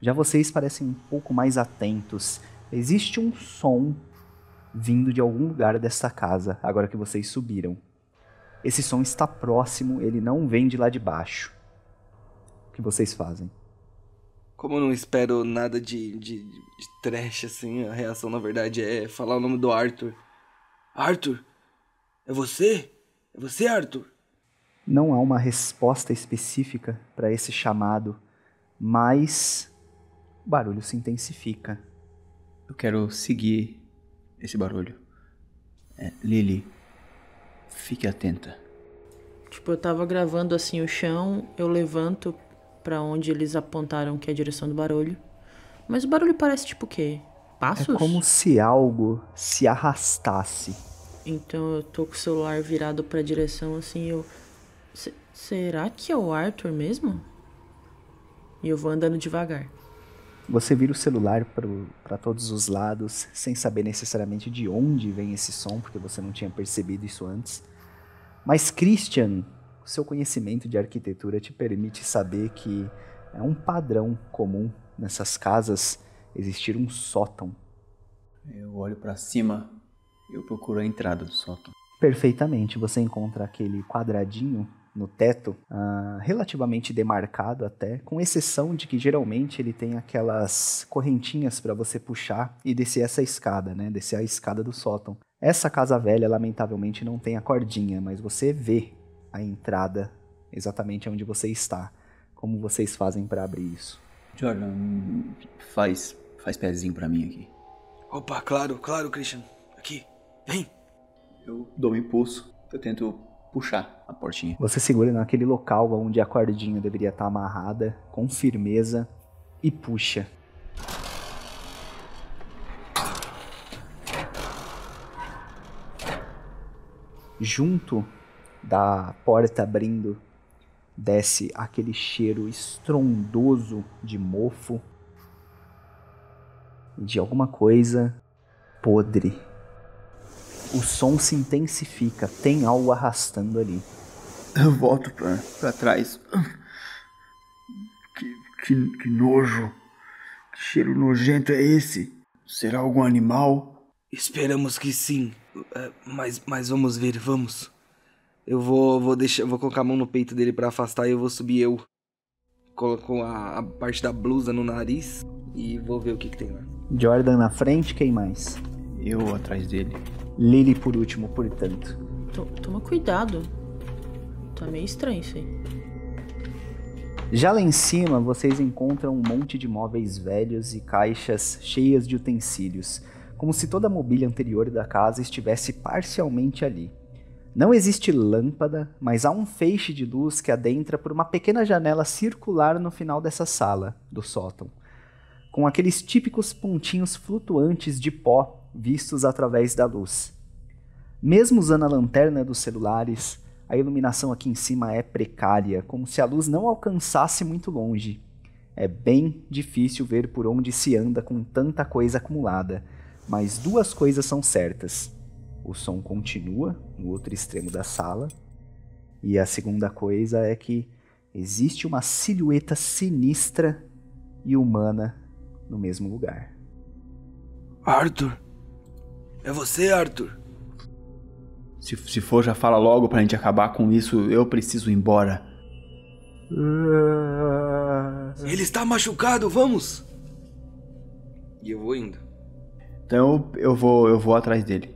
Já vocês parecem um pouco mais atentos. Existe um som vindo de algum lugar desta casa, agora que vocês subiram. Esse som está próximo, ele não vem de lá de baixo. O que vocês fazem? Como eu não espero nada de, de, de trash, assim, a reação na verdade é falar o nome do Arthur. Arthur? É você? É você, Arthur? Não há uma resposta específica para esse chamado, mas o barulho se intensifica. Eu quero seguir esse barulho. É, Lily, fique atenta. Tipo, eu tava gravando assim o chão, eu levanto pra onde eles apontaram que é a direção do barulho. Mas o barulho parece tipo o quê? Passos? É como se algo se arrastasse. Então eu tô com o celular virado pra direção assim, eu. "Se- Será que é o Arthur mesmo? E eu vou andando devagar. Você vira o celular para todos os lados, sem saber necessariamente de onde vem esse som, porque você não tinha percebido isso antes. Mas, Christian, o seu conhecimento de arquitetura te permite saber que é um padrão comum nessas casas existir um sótão. Eu olho pra cima e eu procuro a entrada do sótão. Perfeitamente, você encontra aquele quadradinho no teto, uh, relativamente demarcado até, com exceção de que geralmente ele tem aquelas correntinhas para você puxar e descer essa escada, né? Descer a escada do sótão. Essa casa velha, lamentavelmente, não tem a cordinha, mas você vê a entrada exatamente onde você está. Como vocês fazem para abrir isso? Jordan, faz, faz pezinho para mim aqui. Opa, claro, claro, Christian. Aqui, vem. Eu dou um impulso. Eu tento puxar a portinha. Você segura naquele local onde a cordinha deveria estar amarrada com firmeza e puxa. Junto da porta abrindo, desce aquele cheiro estrondoso de mofo de alguma coisa podre o som se intensifica, tem algo arrastando ali. Eu volto pra, pra trás. Que, que, que nojo. Que cheiro nojento é esse? Será algum animal? Esperamos que sim. É, mas, mas vamos ver, vamos. Eu vou, vou deixar, vou colocar a mão no peito dele para afastar e eu vou subir eu. Coloco a, a, parte da blusa no nariz e vou ver o que, que tem lá. Jordan na frente, quem mais? Eu atrás dele. Lily por último, portanto. Toma cuidado. Tá meio estranho isso aí. Já lá em cima, vocês encontram um monte de móveis velhos e caixas cheias de utensílios, como se toda a mobília anterior da casa estivesse parcialmente ali. Não existe lâmpada, mas há um feixe de luz que adentra por uma pequena janela circular no final dessa sala, do sótão, com aqueles típicos pontinhos flutuantes de pó vistos através da luz. Mesmo usando a lanterna dos celulares, a iluminação aqui em cima é precária, como se a luz não alcançasse muito longe. É bem difícil ver por onde se anda com tanta coisa acumulada, mas duas coisas são certas. O som continua no outro extremo da sala, e a segunda coisa é que existe uma silhueta sinistra e humana no mesmo lugar. Arthur! É você, Arthur? Se, se for, já fala logo pra gente acabar com isso. Eu preciso ir embora. Ele está machucado, vamos! E eu vou indo. Então eu vou, eu vou atrás dele.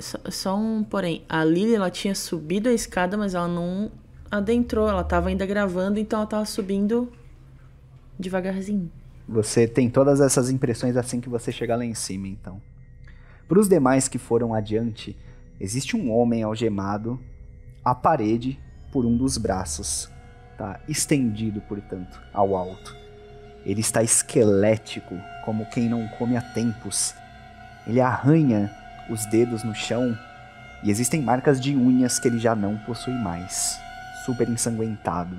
Só, só um porém. A Lily ela tinha subido a escada, mas ela não adentrou. Ela tava ainda gravando, então ela tava subindo devagarzinho. Você tem todas essas impressões assim que você chegar lá em cima, então. Para os demais que foram adiante, existe um homem algemado à parede por um dos braços, tá? Estendido, portanto, ao alto. Ele está esquelético, como quem não come há tempos. Ele arranha os dedos no chão e existem marcas de unhas que ele já não possui mais. Super ensanguentado.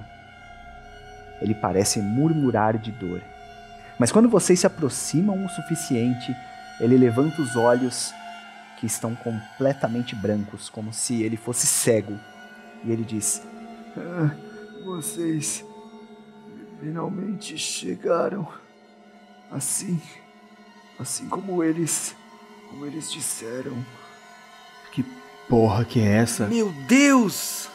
Ele parece murmurar de dor. Mas quando vocês se aproximam o suficiente, ele levanta os olhos que estão completamente brancos, como se ele fosse cego, e ele diz: ah, Vocês finalmente chegaram. Assim, assim como eles, como eles disseram. Que porra que é essa? Meu Deus!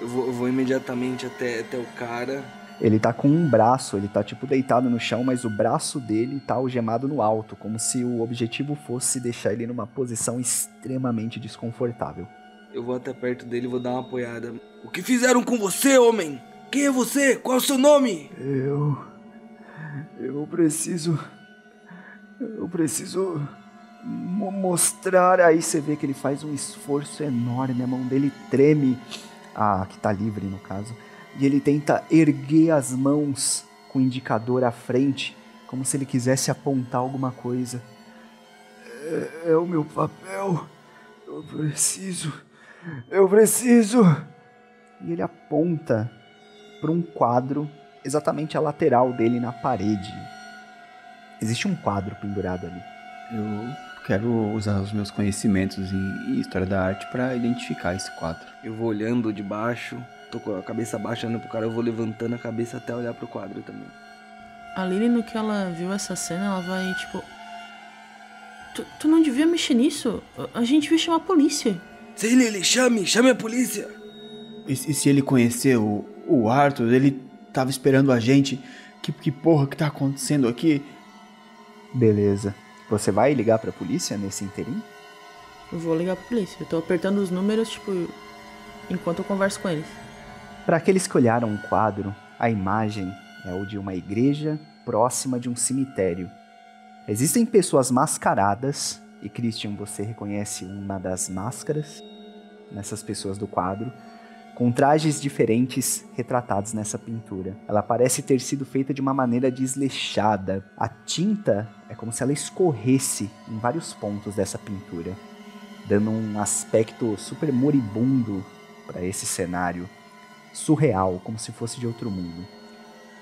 Eu vou, eu vou imediatamente até, até o cara ele tá com um braço, ele tá tipo deitado no chão, mas o braço dele tá algemado no alto, como se o objetivo fosse deixar ele numa posição extremamente desconfortável. Eu vou até perto dele e vou dar uma apoiada. O que fizeram com você, homem? Quem é você? Qual é o seu nome? Eu. Eu preciso. Eu preciso mostrar. Aí você vê que ele faz um esforço enorme, a mão dele treme. Ah, que tá livre no caso e ele tenta erguer as mãos com o indicador à frente, como se ele quisesse apontar alguma coisa. É, é o meu papel. Eu preciso. Eu preciso. E ele aponta para um quadro exatamente à lateral dele na parede. Existe um quadro pendurado ali. Eu quero usar os meus conhecimentos em história da arte para identificar esse quadro. Eu vou olhando de baixo, tô com a cabeça baixa olhando pro cara, eu vou levantando a cabeça até olhar pro quadro também. A Lily, no que ela viu essa cena, ela vai tipo. Tu, tu não devia mexer nisso? A gente vai chamar a polícia. Sim, Lily, chame, chame a polícia. E, e se ele conheceu o, o Arthur, ele tava esperando a gente. Que, que porra que tá acontecendo aqui? Beleza. Você vai ligar pra polícia nesse interim? Eu vou ligar pra polícia. Eu tô apertando os números, tipo, enquanto eu converso com eles. Para aqueles que olharam o quadro, a imagem é o de uma igreja próxima de um cemitério. Existem pessoas mascaradas, e Christian, você reconhece uma das máscaras nessas pessoas do quadro, com trajes diferentes retratados nessa pintura. Ela parece ter sido feita de uma maneira desleixada. A tinta é como se ela escorresse em vários pontos dessa pintura, dando um aspecto super moribundo para esse cenário, surreal, como se fosse de outro mundo.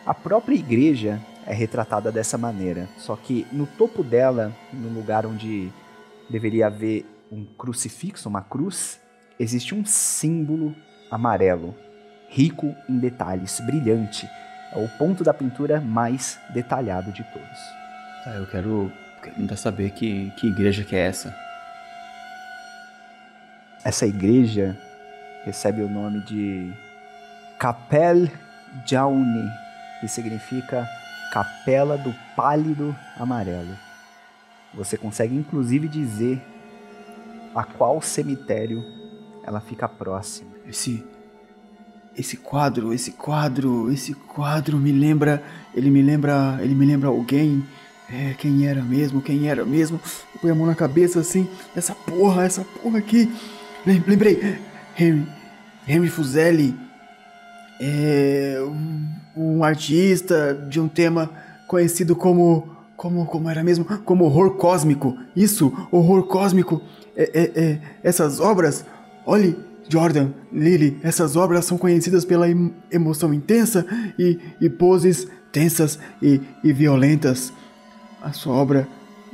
A própria igreja é retratada dessa maneira, só que no topo dela, no lugar onde deveria haver um crucifixo, uma cruz, existe um símbolo amarelo, rico em detalhes, brilhante. É o ponto da pintura mais detalhado de todos. Tá, eu quero, quero saber que, que igreja que é essa. Essa igreja recebe o nome de Capel Jauni, que significa Capela do Pálido Amarelo. Você consegue inclusive dizer a qual cemitério ela fica próxima. Esse esse quadro, esse quadro, esse quadro me lembra, ele me lembra, ele me lembra alguém. É, quem era mesmo? Quem era mesmo? Põe a mão na cabeça assim, essa porra, essa porra aqui. Lembrei, Henry, Henry Fuseli é um, artista de um tema conhecido como como, como era mesmo? Como horror cósmico. Isso, horror cósmico. É, é, é, essas obras, olhe, Jordan, Lily, essas obras são conhecidas pela em, emoção intensa e, e poses tensas e, e violentas. A sua obra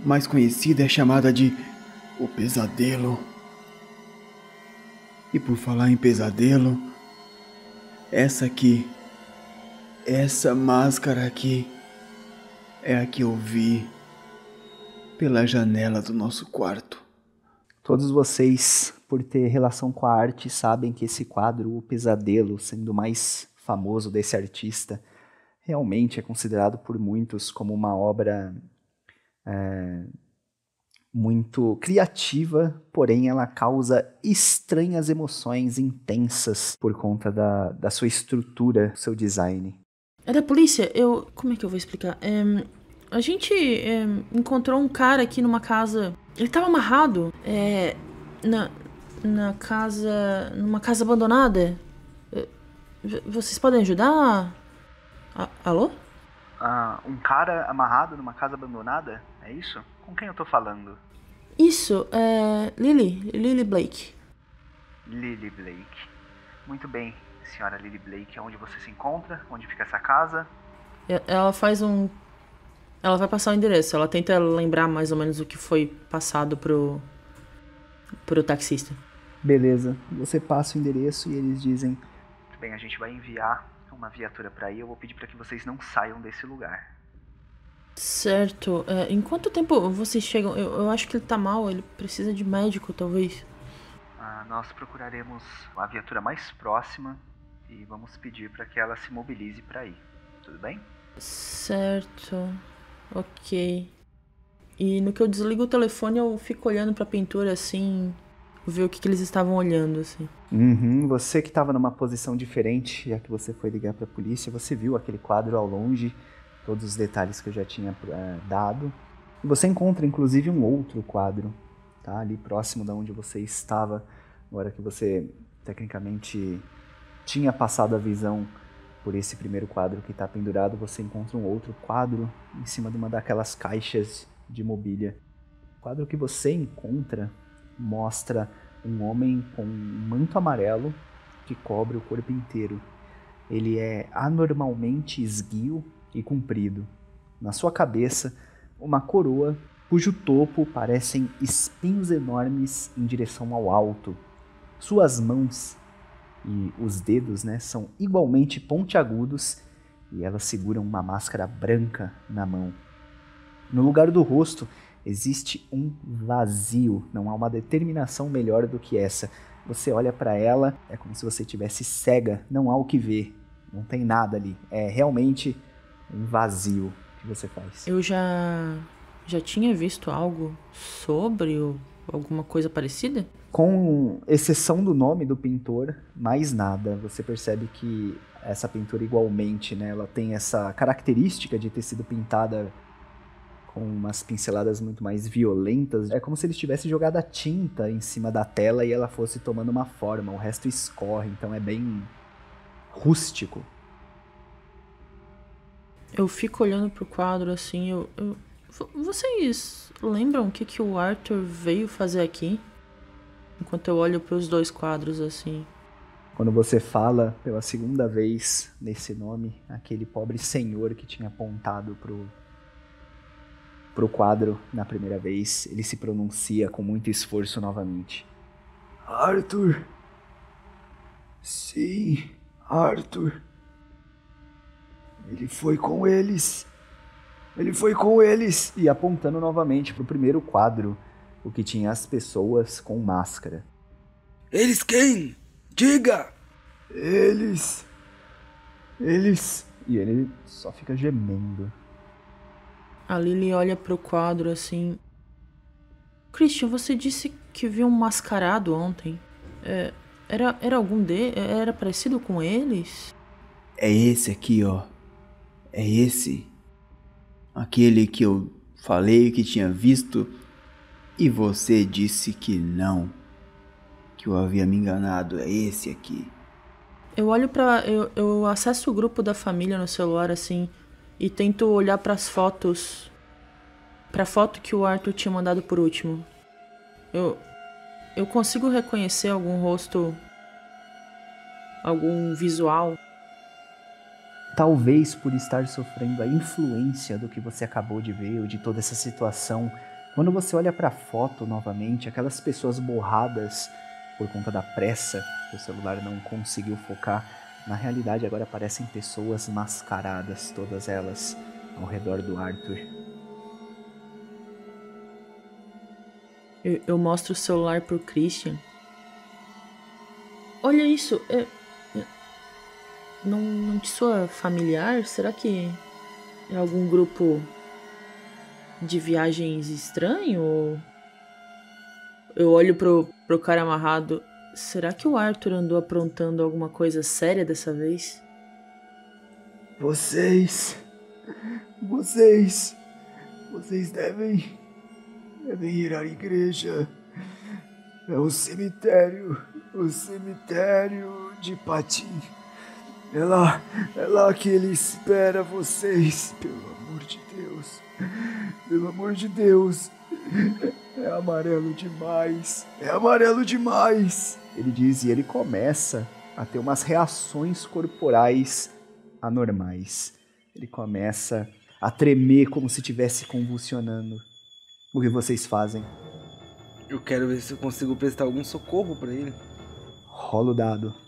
mais conhecida é chamada de O Pesadelo. E por falar em pesadelo, essa aqui, essa máscara aqui, é a que eu vi pela janela do nosso quarto. Todos vocês, por ter relação com a arte, sabem que esse quadro, O Pesadelo, sendo mais famoso desse artista, realmente é considerado por muitos como uma obra é, muito criativa, porém ela causa estranhas emoções intensas por conta da, da sua estrutura, seu design. É da polícia? Eu. Como é que eu vou explicar? É, a gente é, encontrou um cara aqui numa casa. Ele tava amarrado é, na, na casa. numa casa abandonada. É, vocês podem ajudar? A, alô? Ah, um cara amarrado numa casa abandonada? É isso? Com quem eu tô falando? Isso, é. Lily. Lily Blake. Lily Blake. Muito bem senhora Lily Blake, onde você se encontra? Onde fica essa casa? Ela faz um. Ela vai passar o endereço. Ela tenta lembrar mais ou menos o que foi passado pro. pro taxista. Beleza. Você passa o endereço e eles dizem: Muito bem, a gente vai enviar uma viatura para aí. Eu vou pedir para que vocês não saiam desse lugar. Certo. É, em quanto tempo vocês chegam? Eu, eu acho que ele tá mal. Ele precisa de médico, talvez. Ah, nós procuraremos a viatura mais próxima e vamos pedir para que ela se mobilize para ir. Tudo bem? Certo. Ok. E no que eu desligo o telefone, eu fico olhando para a pintura assim, ver o que, que eles estavam olhando assim. Uhum. Você que estava numa posição diferente, já que você foi ligar para a polícia, você viu aquele quadro ao longe, todos os detalhes que eu já tinha é, dado. Você encontra inclusive um outro quadro, tá? Ali próximo da onde você estava, agora que você tecnicamente tinha passado a visão por esse primeiro quadro que está pendurado, você encontra um outro quadro em cima de uma daquelas caixas de mobília. O quadro que você encontra mostra um homem com um manto amarelo que cobre o corpo inteiro. Ele é anormalmente esguio e comprido. Na sua cabeça, uma coroa cujo topo parecem espinhos enormes em direção ao alto. Suas mãos e os dedos né, são igualmente pontiagudos e elas seguram uma máscara branca na mão. No lugar do rosto existe um vazio, não há uma determinação melhor do que essa. Você olha para ela, é como se você tivesse cega, não há o que ver, não tem nada ali. É realmente um vazio que você faz. Eu já já tinha visto algo sobre ou alguma coisa parecida? Com exceção do nome do pintor, mais nada. Você percebe que essa pintura igualmente, né, ela tem essa característica de ter sido pintada com umas pinceladas muito mais violentas. É como se ele tivesse jogado a tinta em cima da tela e ela fosse tomando uma forma, o resto escorre, então é bem rústico. Eu fico olhando pro quadro assim, eu, eu... vocês lembram o que, que o Arthur veio fazer aqui? Enquanto eu olho para os dois quadros assim. Quando você fala pela segunda vez nesse nome, aquele pobre senhor que tinha apontado pro pro quadro na primeira vez, ele se pronuncia com muito esforço novamente. Arthur. Sim, Arthur. Ele foi com eles. Ele foi com eles. E apontando novamente pro primeiro quadro, o que tinha as pessoas com máscara. Eles quem? Diga! Eles. Eles. E ele só fica gemendo. A Lily olha pro quadro assim. Christian, você disse que viu um mascarado ontem. É, era, era algum de. Era parecido com eles? É esse aqui, ó. É esse. Aquele que eu falei que tinha visto e você disse que não. Que eu havia me enganado. É esse aqui. Eu olho para eu, eu acesso o grupo da família no celular assim e tento olhar para as fotos, para a foto que o Arthur tinha mandado por último. Eu eu consigo reconhecer algum rosto, algum visual. Talvez por estar sofrendo a influência do que você acabou de ver ou de toda essa situação, quando você olha para a foto novamente, aquelas pessoas borradas por conta da pressa que o celular não conseguiu focar, na realidade, agora parecem pessoas mascaradas, todas elas, ao redor do Arthur. Eu, eu mostro o celular pro Christian. Olha isso, é, não, não te soa familiar? Será que é algum grupo de viagens estranho? Ou... Eu olho pro, pro cara amarrado. Será que o Arthur andou aprontando alguma coisa séria dessa vez? Vocês. Vocês. Vocês devem. devem ir à igreja. É o cemitério. O cemitério de Patim. É lá. É lá que ele espera vocês. Pelo amor de Deus. Pelo amor de Deus. É amarelo demais. É amarelo demais. Ele diz e ele começa a ter umas reações corporais anormais. Ele começa a tremer como se estivesse convulsionando. O que vocês fazem? Eu quero ver se eu consigo prestar algum socorro para ele. Rola o dado.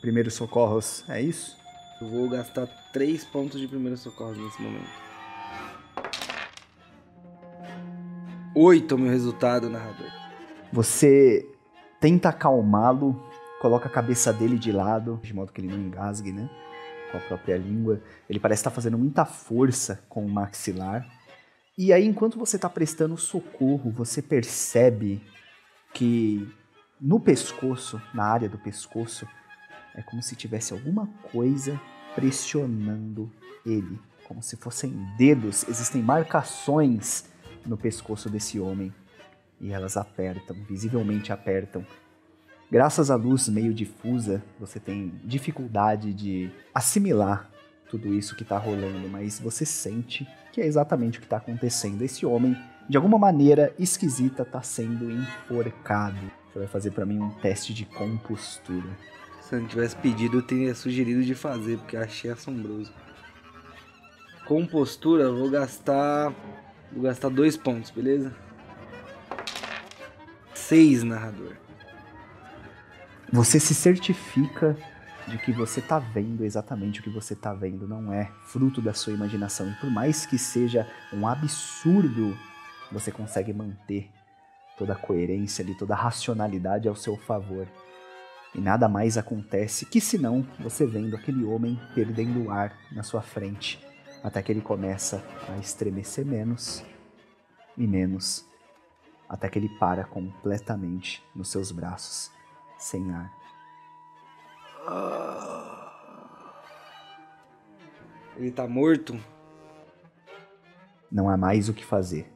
Primeiros socorros, é isso? Eu vou gastar três pontos de primeiros socorros nesse momento. Oito é o meu resultado, narrador. Você tenta acalmá-lo, coloca a cabeça dele de lado, de modo que ele não engasgue, né? Com a própria língua. Ele parece estar fazendo muita força com o maxilar. E aí, enquanto você está prestando socorro, você percebe que no pescoço, na área do pescoço, é como se tivesse alguma coisa pressionando ele, como se fossem dedos, existem marcações no pescoço desse homem e elas apertam, visivelmente apertam. Graças à luz meio difusa, você tem dificuldade de assimilar tudo isso que está rolando, mas você sente que é exatamente o que está acontecendo. Esse homem, de alguma maneira esquisita, está sendo enforcado. Você vai fazer para mim um teste de compostura. Se eu não tivesse pedido, eu teria sugerido de fazer, porque achei assombroso. Compostura, vou gastar. Vou gastar dois pontos, beleza? Seis, narrador. Você se certifica de que você tá vendo exatamente o que você tá vendo, não é fruto da sua imaginação. E por mais que seja um absurdo, você consegue manter toda a coerência ali, toda a racionalidade ao seu favor. E nada mais acontece que senão você vendo aquele homem perdendo o ar na sua frente, até que ele começa a estremecer menos e menos, até que ele para completamente nos seus braços, sem ar. Ele tá morto? Não há mais o que fazer.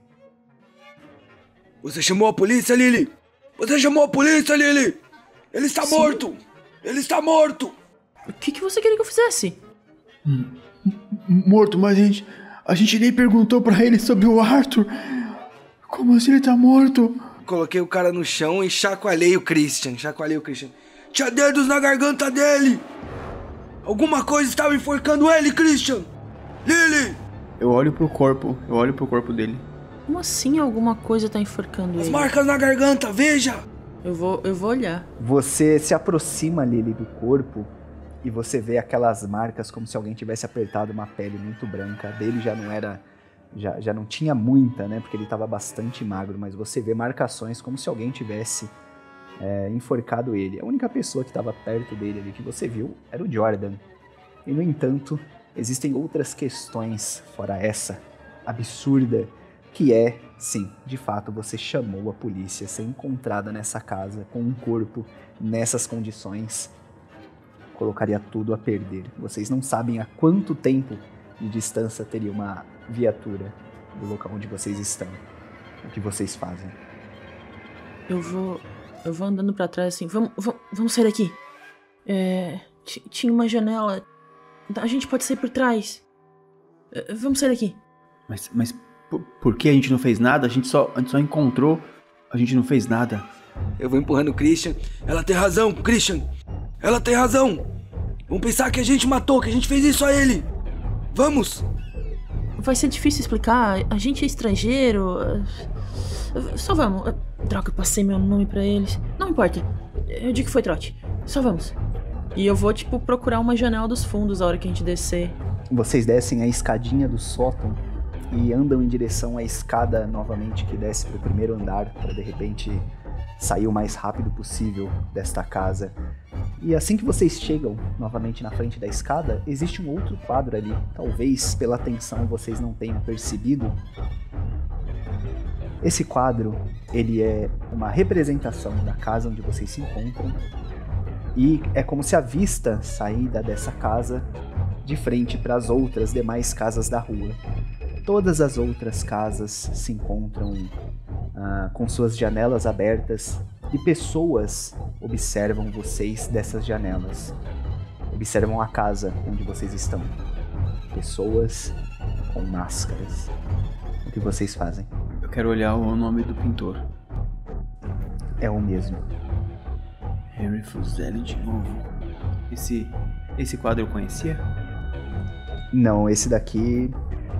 Você chamou a polícia, Lily? Você chamou a polícia, Lily? Ele está Sim. morto! Ele está morto! O que, que você queria que eu fizesse? Morto, mas a gente, a gente nem perguntou pra ele sobre o Arthur. Como assim ele tá morto? Coloquei o cara no chão e chacoalhei o Christian. Chacoalhei o Christian. Tinha dedos na garganta dele! Alguma coisa estava enforcando ele, Christian! Lily! Eu olho pro corpo, eu olho pro corpo dele. Como assim alguma coisa tá enforcando As ele? marcas na garganta, veja! Eu vou, eu vou olhar. Você se aproxima, Lily, do corpo e você vê aquelas marcas como se alguém tivesse apertado uma pele muito branca. A dele já não era. Já, já não tinha muita, né? Porque ele estava bastante magro, mas você vê marcações como se alguém tivesse é, enforcado ele. A única pessoa que estava perto dele ali que você viu era o Jordan. E no entanto, existem outras questões fora essa absurda que é, sim, de fato você chamou a polícia, ser encontrada nessa casa com um corpo nessas condições colocaria tudo a perder. Vocês não sabem há quanto tempo de distância teria uma viatura do local onde vocês estão. O que vocês fazem? Eu vou. Eu vou andando pra trás assim. Vamos, vamos, vamos sair daqui. É. ti- Tinha uma janela. A gente pode sair por trás. É, Vamos sair daqui. Mas, mas por, por que a gente não fez nada? A gente, só, a gente só encontrou, a gente não fez nada. Eu vou empurrando o Christian. Ela tem razão, Christian! Ela tem razão! Vão pensar que a gente matou, que a gente fez isso a ele! Vamos! Vai ser difícil explicar. A gente é estrangeiro. Só vamos. Droga, eu passei meu nome pra eles. Não importa. Eu digo que foi trote. Só vamos. E eu vou, tipo, procurar uma janela dos fundos a hora que a gente descer. Vocês descem a escadinha do sótão e andam em direção à escada novamente que desce para o primeiro andar para de repente sair o mais rápido possível desta casa. E assim que vocês chegam novamente na frente da escada, existe um outro quadro ali. Talvez pela atenção vocês não tenham percebido. Esse quadro, ele é uma representação da casa onde vocês se encontram. E é como se a vista saída dessa casa de frente para as outras demais casas da rua. Todas as outras casas se encontram ah, com suas janelas abertas e pessoas observam vocês dessas janelas. Observam a casa onde vocês estão. Pessoas com máscaras. O que vocês fazem? Eu quero olhar o nome do pintor. É o mesmo. Henry Fuseli de novo. Esse, esse quadro eu conhecia? Não, esse daqui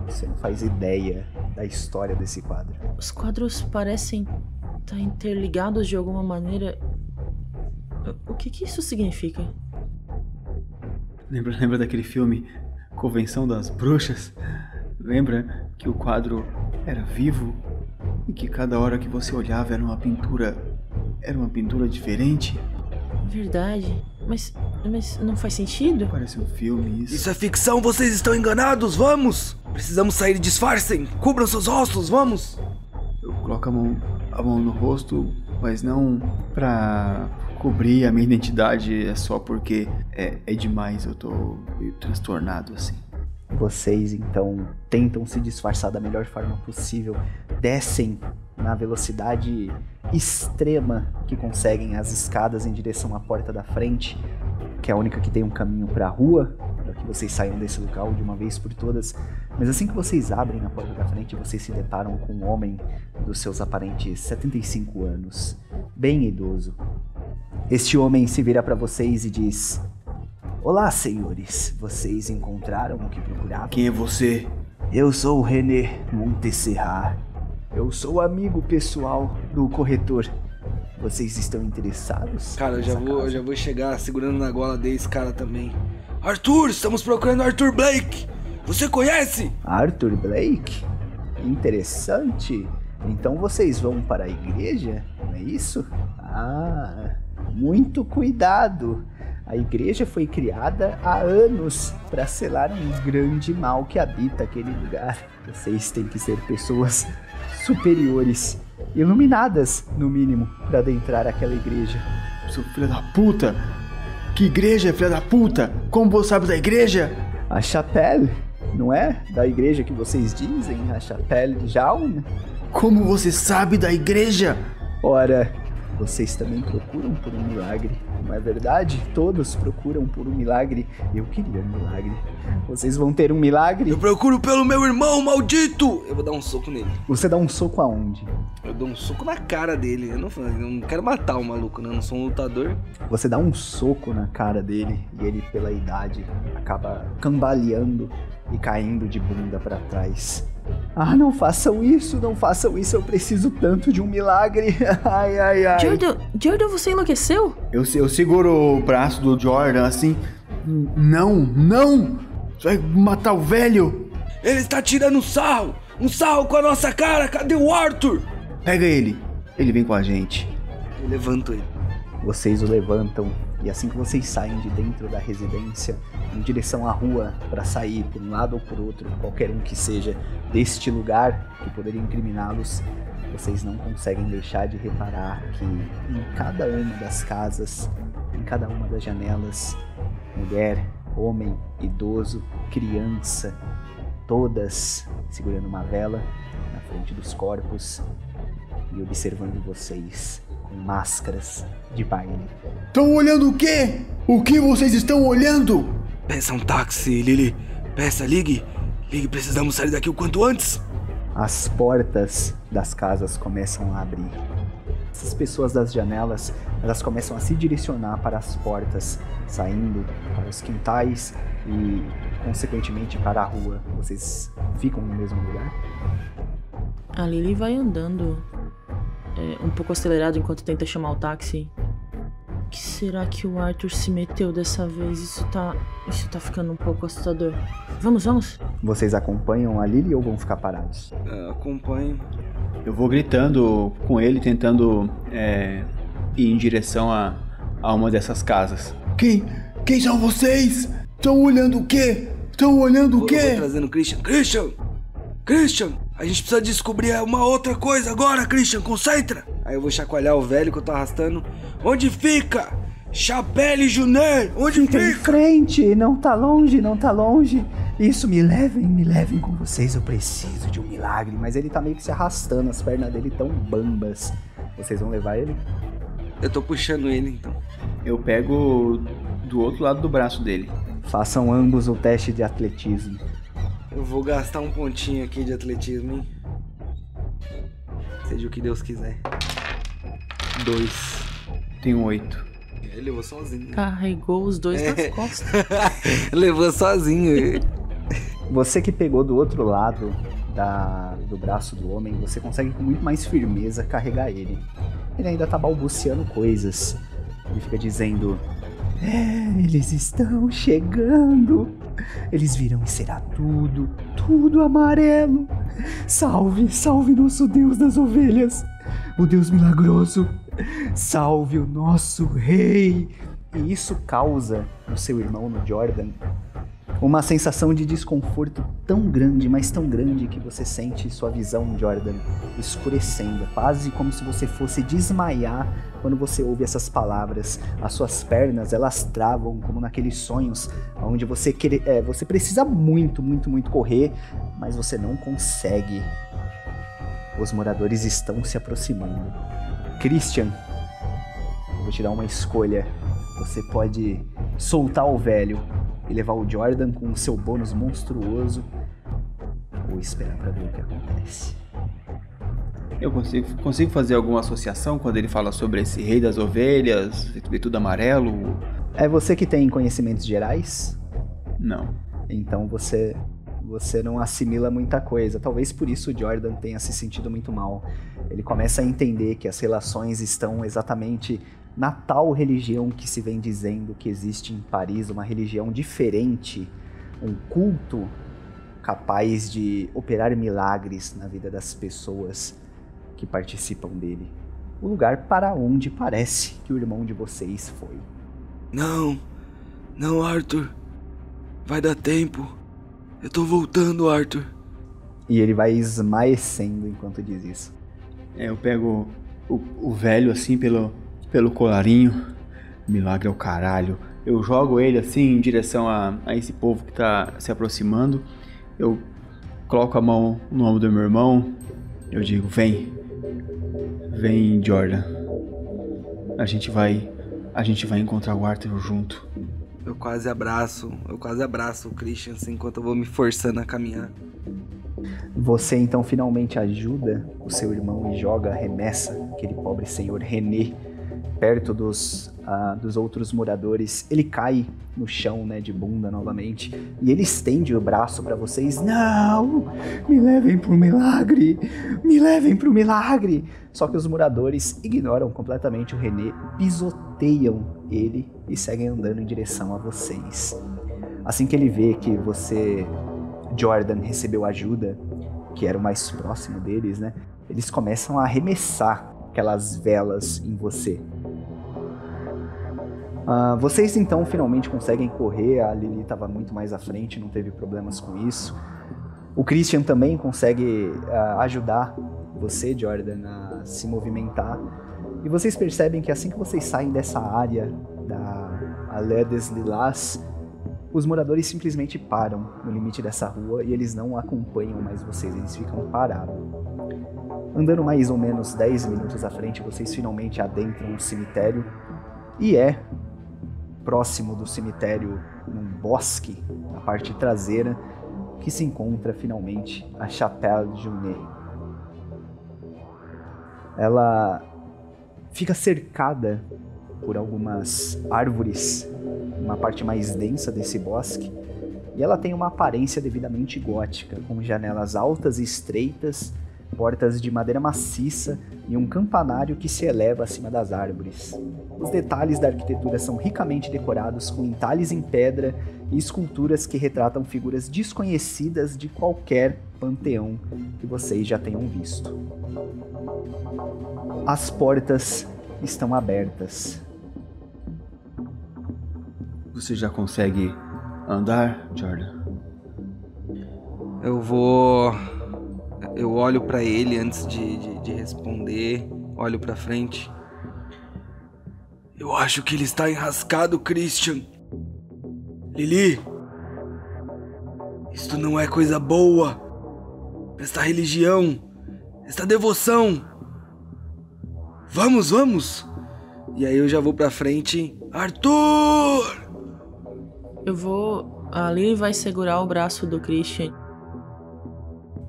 você não faz ideia da história desse quadro. Os quadros parecem estar interligados de alguma maneira. O que que isso significa? Lembra, lembra daquele filme Convenção das Bruxas? Lembra que o quadro era vivo e que cada hora que você olhava era uma pintura, era uma pintura diferente? Verdade. Mas, mas não faz sentido? Parece um filme isso. Isso é ficção, vocês estão enganados, vamos! Precisamos sair, disfarcem! Cubram seus rostos, vamos! Eu coloco a mão, a mão no rosto, mas não pra cobrir a minha identidade, é só porque é, é demais, eu tô meio transtornado assim. Vocês então tentam se disfarçar da melhor forma possível, descem na velocidade extrema que conseguem as escadas em direção à porta da frente, que é a única que tem um caminho para a rua, para que vocês saiam desse local de uma vez por todas. Mas assim que vocês abrem a porta da frente, vocês se deparam com um homem dos seus aparentes 75 anos, bem idoso. Este homem se vira para vocês e diz: Olá, senhores. Vocês encontraram o que procuravam? Quem é você? Eu sou o René Montserrat. Eu sou amigo pessoal do corretor. Vocês estão interessados? Cara, eu já vou, eu já vou chegar segurando na gola desse cara também. Arthur, estamos procurando Arthur Blake! Você conhece? Arthur Blake? Interessante. Então vocês vão para a igreja? Não é isso? Ah, muito cuidado. A igreja foi criada há anos para selar um grande mal que habita aquele lugar. Vocês têm que ser pessoas superiores, iluminadas, no mínimo, para adentrar aquela igreja. Seu filho da puta! Que igreja, filho da puta? Como você sabe da igreja? A chapelle, não é? Da igreja que vocês dizem, a chapelle de Jaume? Como você sabe da igreja? Ora, vocês também procuram por um milagre, não é verdade? Todos procuram por um milagre. Eu queria um milagre. Vocês vão ter um milagre? Eu procuro pelo meu irmão, maldito! Eu vou dar um soco nele. Você dá um soco aonde? Eu dou um soco na cara dele. Eu não, eu não quero matar o maluco, né? Eu não sou um lutador. Você dá um soco na cara dele e ele, pela idade, acaba cambaleando e caindo de bunda para trás. Ah, não façam isso, não façam isso, eu preciso tanto de um milagre. Ai, ai, ai. Jordan, Jordan, você enlouqueceu? Eu, eu seguro o braço do Jordan assim. Não, não! Você vai matar o velho! Ele está tirando sarro! Um sarro com a nossa cara! Cadê o Arthur? Pega ele! Ele vem com a gente. Eu levanto ele. Vocês o levantam e assim que vocês saem de dentro da residência, em direção à rua, para sair por um lado ou por outro, qualquer um que seja deste lugar que poderia incriminá-los, vocês não conseguem deixar de reparar que em cada uma das casas, em cada uma das janelas, mulher, homem, idoso, criança, todas segurando uma vela na frente dos corpos e observando vocês máscaras de baile. Estão olhando o quê? O que vocês estão olhando? Peça um táxi, Lily. Peça, ligue. Ligue, precisamos sair daqui o quanto antes. As portas das casas começam a abrir. Essas pessoas das janelas, elas começam a se direcionar para as portas, saindo para os quintais e, consequentemente, para a rua. Vocês ficam no mesmo lugar? A Lily vai andando é, um pouco acelerado enquanto tenta chamar o táxi. O que será que o Arthur se meteu dessa vez? Isso tá. Isso tá ficando um pouco assustador. Vamos, vamos? Vocês acompanham a Lily ou vão ficar parados? Uh, acompanho. Eu vou gritando com ele, tentando é, ir em direção a, a uma dessas casas. Quem? Quem são vocês? Estão olhando o quê? Estão olhando o Eu quê? vou trazendo Christian. Christian! Christian! A gente precisa descobrir uma outra coisa agora, Christian. Concentra! Aí eu vou chacoalhar o velho que eu tô arrastando. Onde fica? Chapelle Junet! Onde Fica em fica? frente, não tá longe, não tá longe. Isso, me levem, me levem com vocês, eu preciso de um milagre. Mas ele tá meio que se arrastando, as pernas dele tão bambas. Vocês vão levar ele? Eu tô puxando ele então. Eu pego do outro lado do braço dele. Façam ambos o teste de atletismo. Eu vou gastar um pontinho aqui de atletismo, hein? Seja o que Deus quiser. Dois. Tenho oito. Ele levou sozinho. Carregou os dois É. nas costas. levou sozinho. Você que pegou do outro lado da- do braço do homem, você consegue com muito mais firmeza carregar ele. Ele ainda tá balbuciando coisas. Ele fica dizendo: É, eles estão chegando. Eles virão e será tudo, tudo amarelo. Salve, salve nosso Deus das ovelhas, o Deus milagroso. Salve o nosso rei. E isso causa no seu irmão, no Jordan, uma sensação de desconforto tão grande, mas tão grande que você sente sua visão, Jordan, escurecendo, quase como se você fosse desmaiar quando você ouve essas palavras. As suas pernas, elas travam como naqueles sonhos onde você quer, é, você precisa muito, muito, muito correr, mas você não consegue. Os moradores estão se aproximando. Christian, eu vou te dar uma escolha. Você pode soltar o velho e levar o Jordan com o seu bônus monstruoso ou esperar pra ver o que acontece. Eu consigo, consigo fazer alguma associação quando ele fala sobre esse rei das ovelhas, tudo amarelo? É você que tem conhecimentos gerais, Não. então você você não assimila muita coisa. Talvez por isso o Jordan tenha se sentido muito mal. Ele começa a entender que as relações estão exatamente na tal religião que se vem dizendo que existe em Paris, uma religião diferente, um culto capaz de operar milagres na vida das pessoas. que participam dele. O lugar para onde parece que o irmão de vocês foi. Não, não, Arthur. Vai dar tempo. Eu tô voltando, Arthur. E ele vai esmaecendo enquanto diz isso. É, eu pego o, o velho assim pelo, pelo colarinho. Milagre é o caralho. Eu jogo ele assim em direção a, a esse povo que tá se aproximando. Eu coloco a mão no ombro do meu irmão. Eu digo: Vem, vem, Jordan. A gente vai, a gente vai encontrar o Arthur junto. Eu quase abraço, eu quase abraço o Christian assim, enquanto eu vou me forçando a caminhar. Você então finalmente ajuda o seu irmão e joga, remessa aquele pobre senhor René perto dos, uh, dos outros moradores. Ele cai no chão, né, de bunda novamente, e ele estende o braço para vocês. Não! Me levem pro milagre! Me levem pro milagre! Só que os moradores ignoram completamente o René, pisoteiam ele e seguem andando em direção a vocês. Assim que ele vê que você, Jordan, recebeu ajuda, que era o mais próximo deles, né? Eles começam a arremessar aquelas velas em você. Uh, vocês então finalmente conseguem correr, a Lily estava muito mais à frente, não teve problemas com isso. O Christian também consegue uh, ajudar você, Jordan, a se movimentar. E vocês percebem que assim que vocês saem dessa área da Alé des Lilás, os moradores simplesmente param no limite dessa rua e eles não acompanham mais vocês, eles ficam parados. Andando mais ou menos 10 minutos à frente, vocês finalmente adentram um cemitério e é próximo do cemitério, num bosque, na parte traseira, que se encontra finalmente a Chapelle de Junet. Ela fica cercada por algumas árvores, uma parte mais densa desse bosque, e ela tem uma aparência devidamente gótica, com janelas altas e estreitas portas de madeira maciça e um campanário que se eleva acima das árvores. Os detalhes da arquitetura são ricamente decorados com entalhes em pedra e esculturas que retratam figuras desconhecidas de qualquer panteão que vocês já tenham visto. As portas estão abertas. Você já consegue andar, Jordan? Eu vou eu olho para ele antes de, de, de responder, olho para frente. Eu acho que ele está enrascado, Christian. Lili, isto não é coisa boa. Esta religião, esta devoção. Vamos, vamos. E aí eu já vou pra frente. Arthur! Eu vou. A vai segurar o braço do Christian.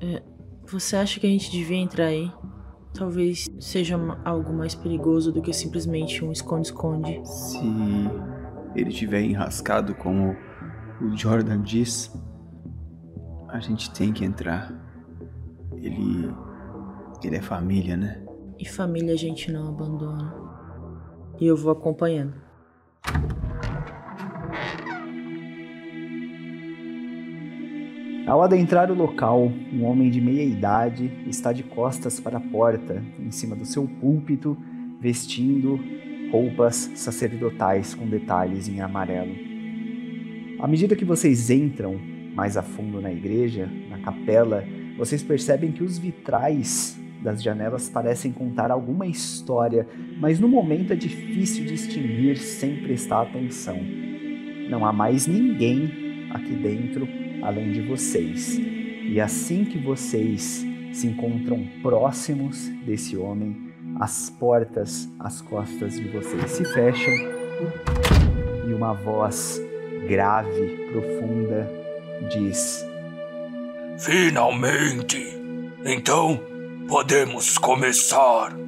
É, você acha que a gente devia entrar aí? Talvez seja algo mais perigoso do que simplesmente um esconde-esconde. Se ele tiver enrascado como o Jordan diz, a gente tem que entrar. Ele. Ele é família, né? E família a gente não abandona. E eu vou acompanhando. Ao adentrar o local, um homem de meia idade está de costas para a porta, em cima do seu púlpito, vestindo roupas sacerdotais com detalhes em amarelo. À medida que vocês entram mais a fundo na igreja, na capela, vocês percebem que os vitrais das janelas parecem contar alguma história, mas no momento é difícil distinguir sem prestar atenção. Não há mais ninguém aqui dentro além de vocês. E assim que vocês se encontram próximos desse homem, as portas às costas de vocês se fecham e uma voz grave, profunda, diz: Finalmente! Então podemos começar!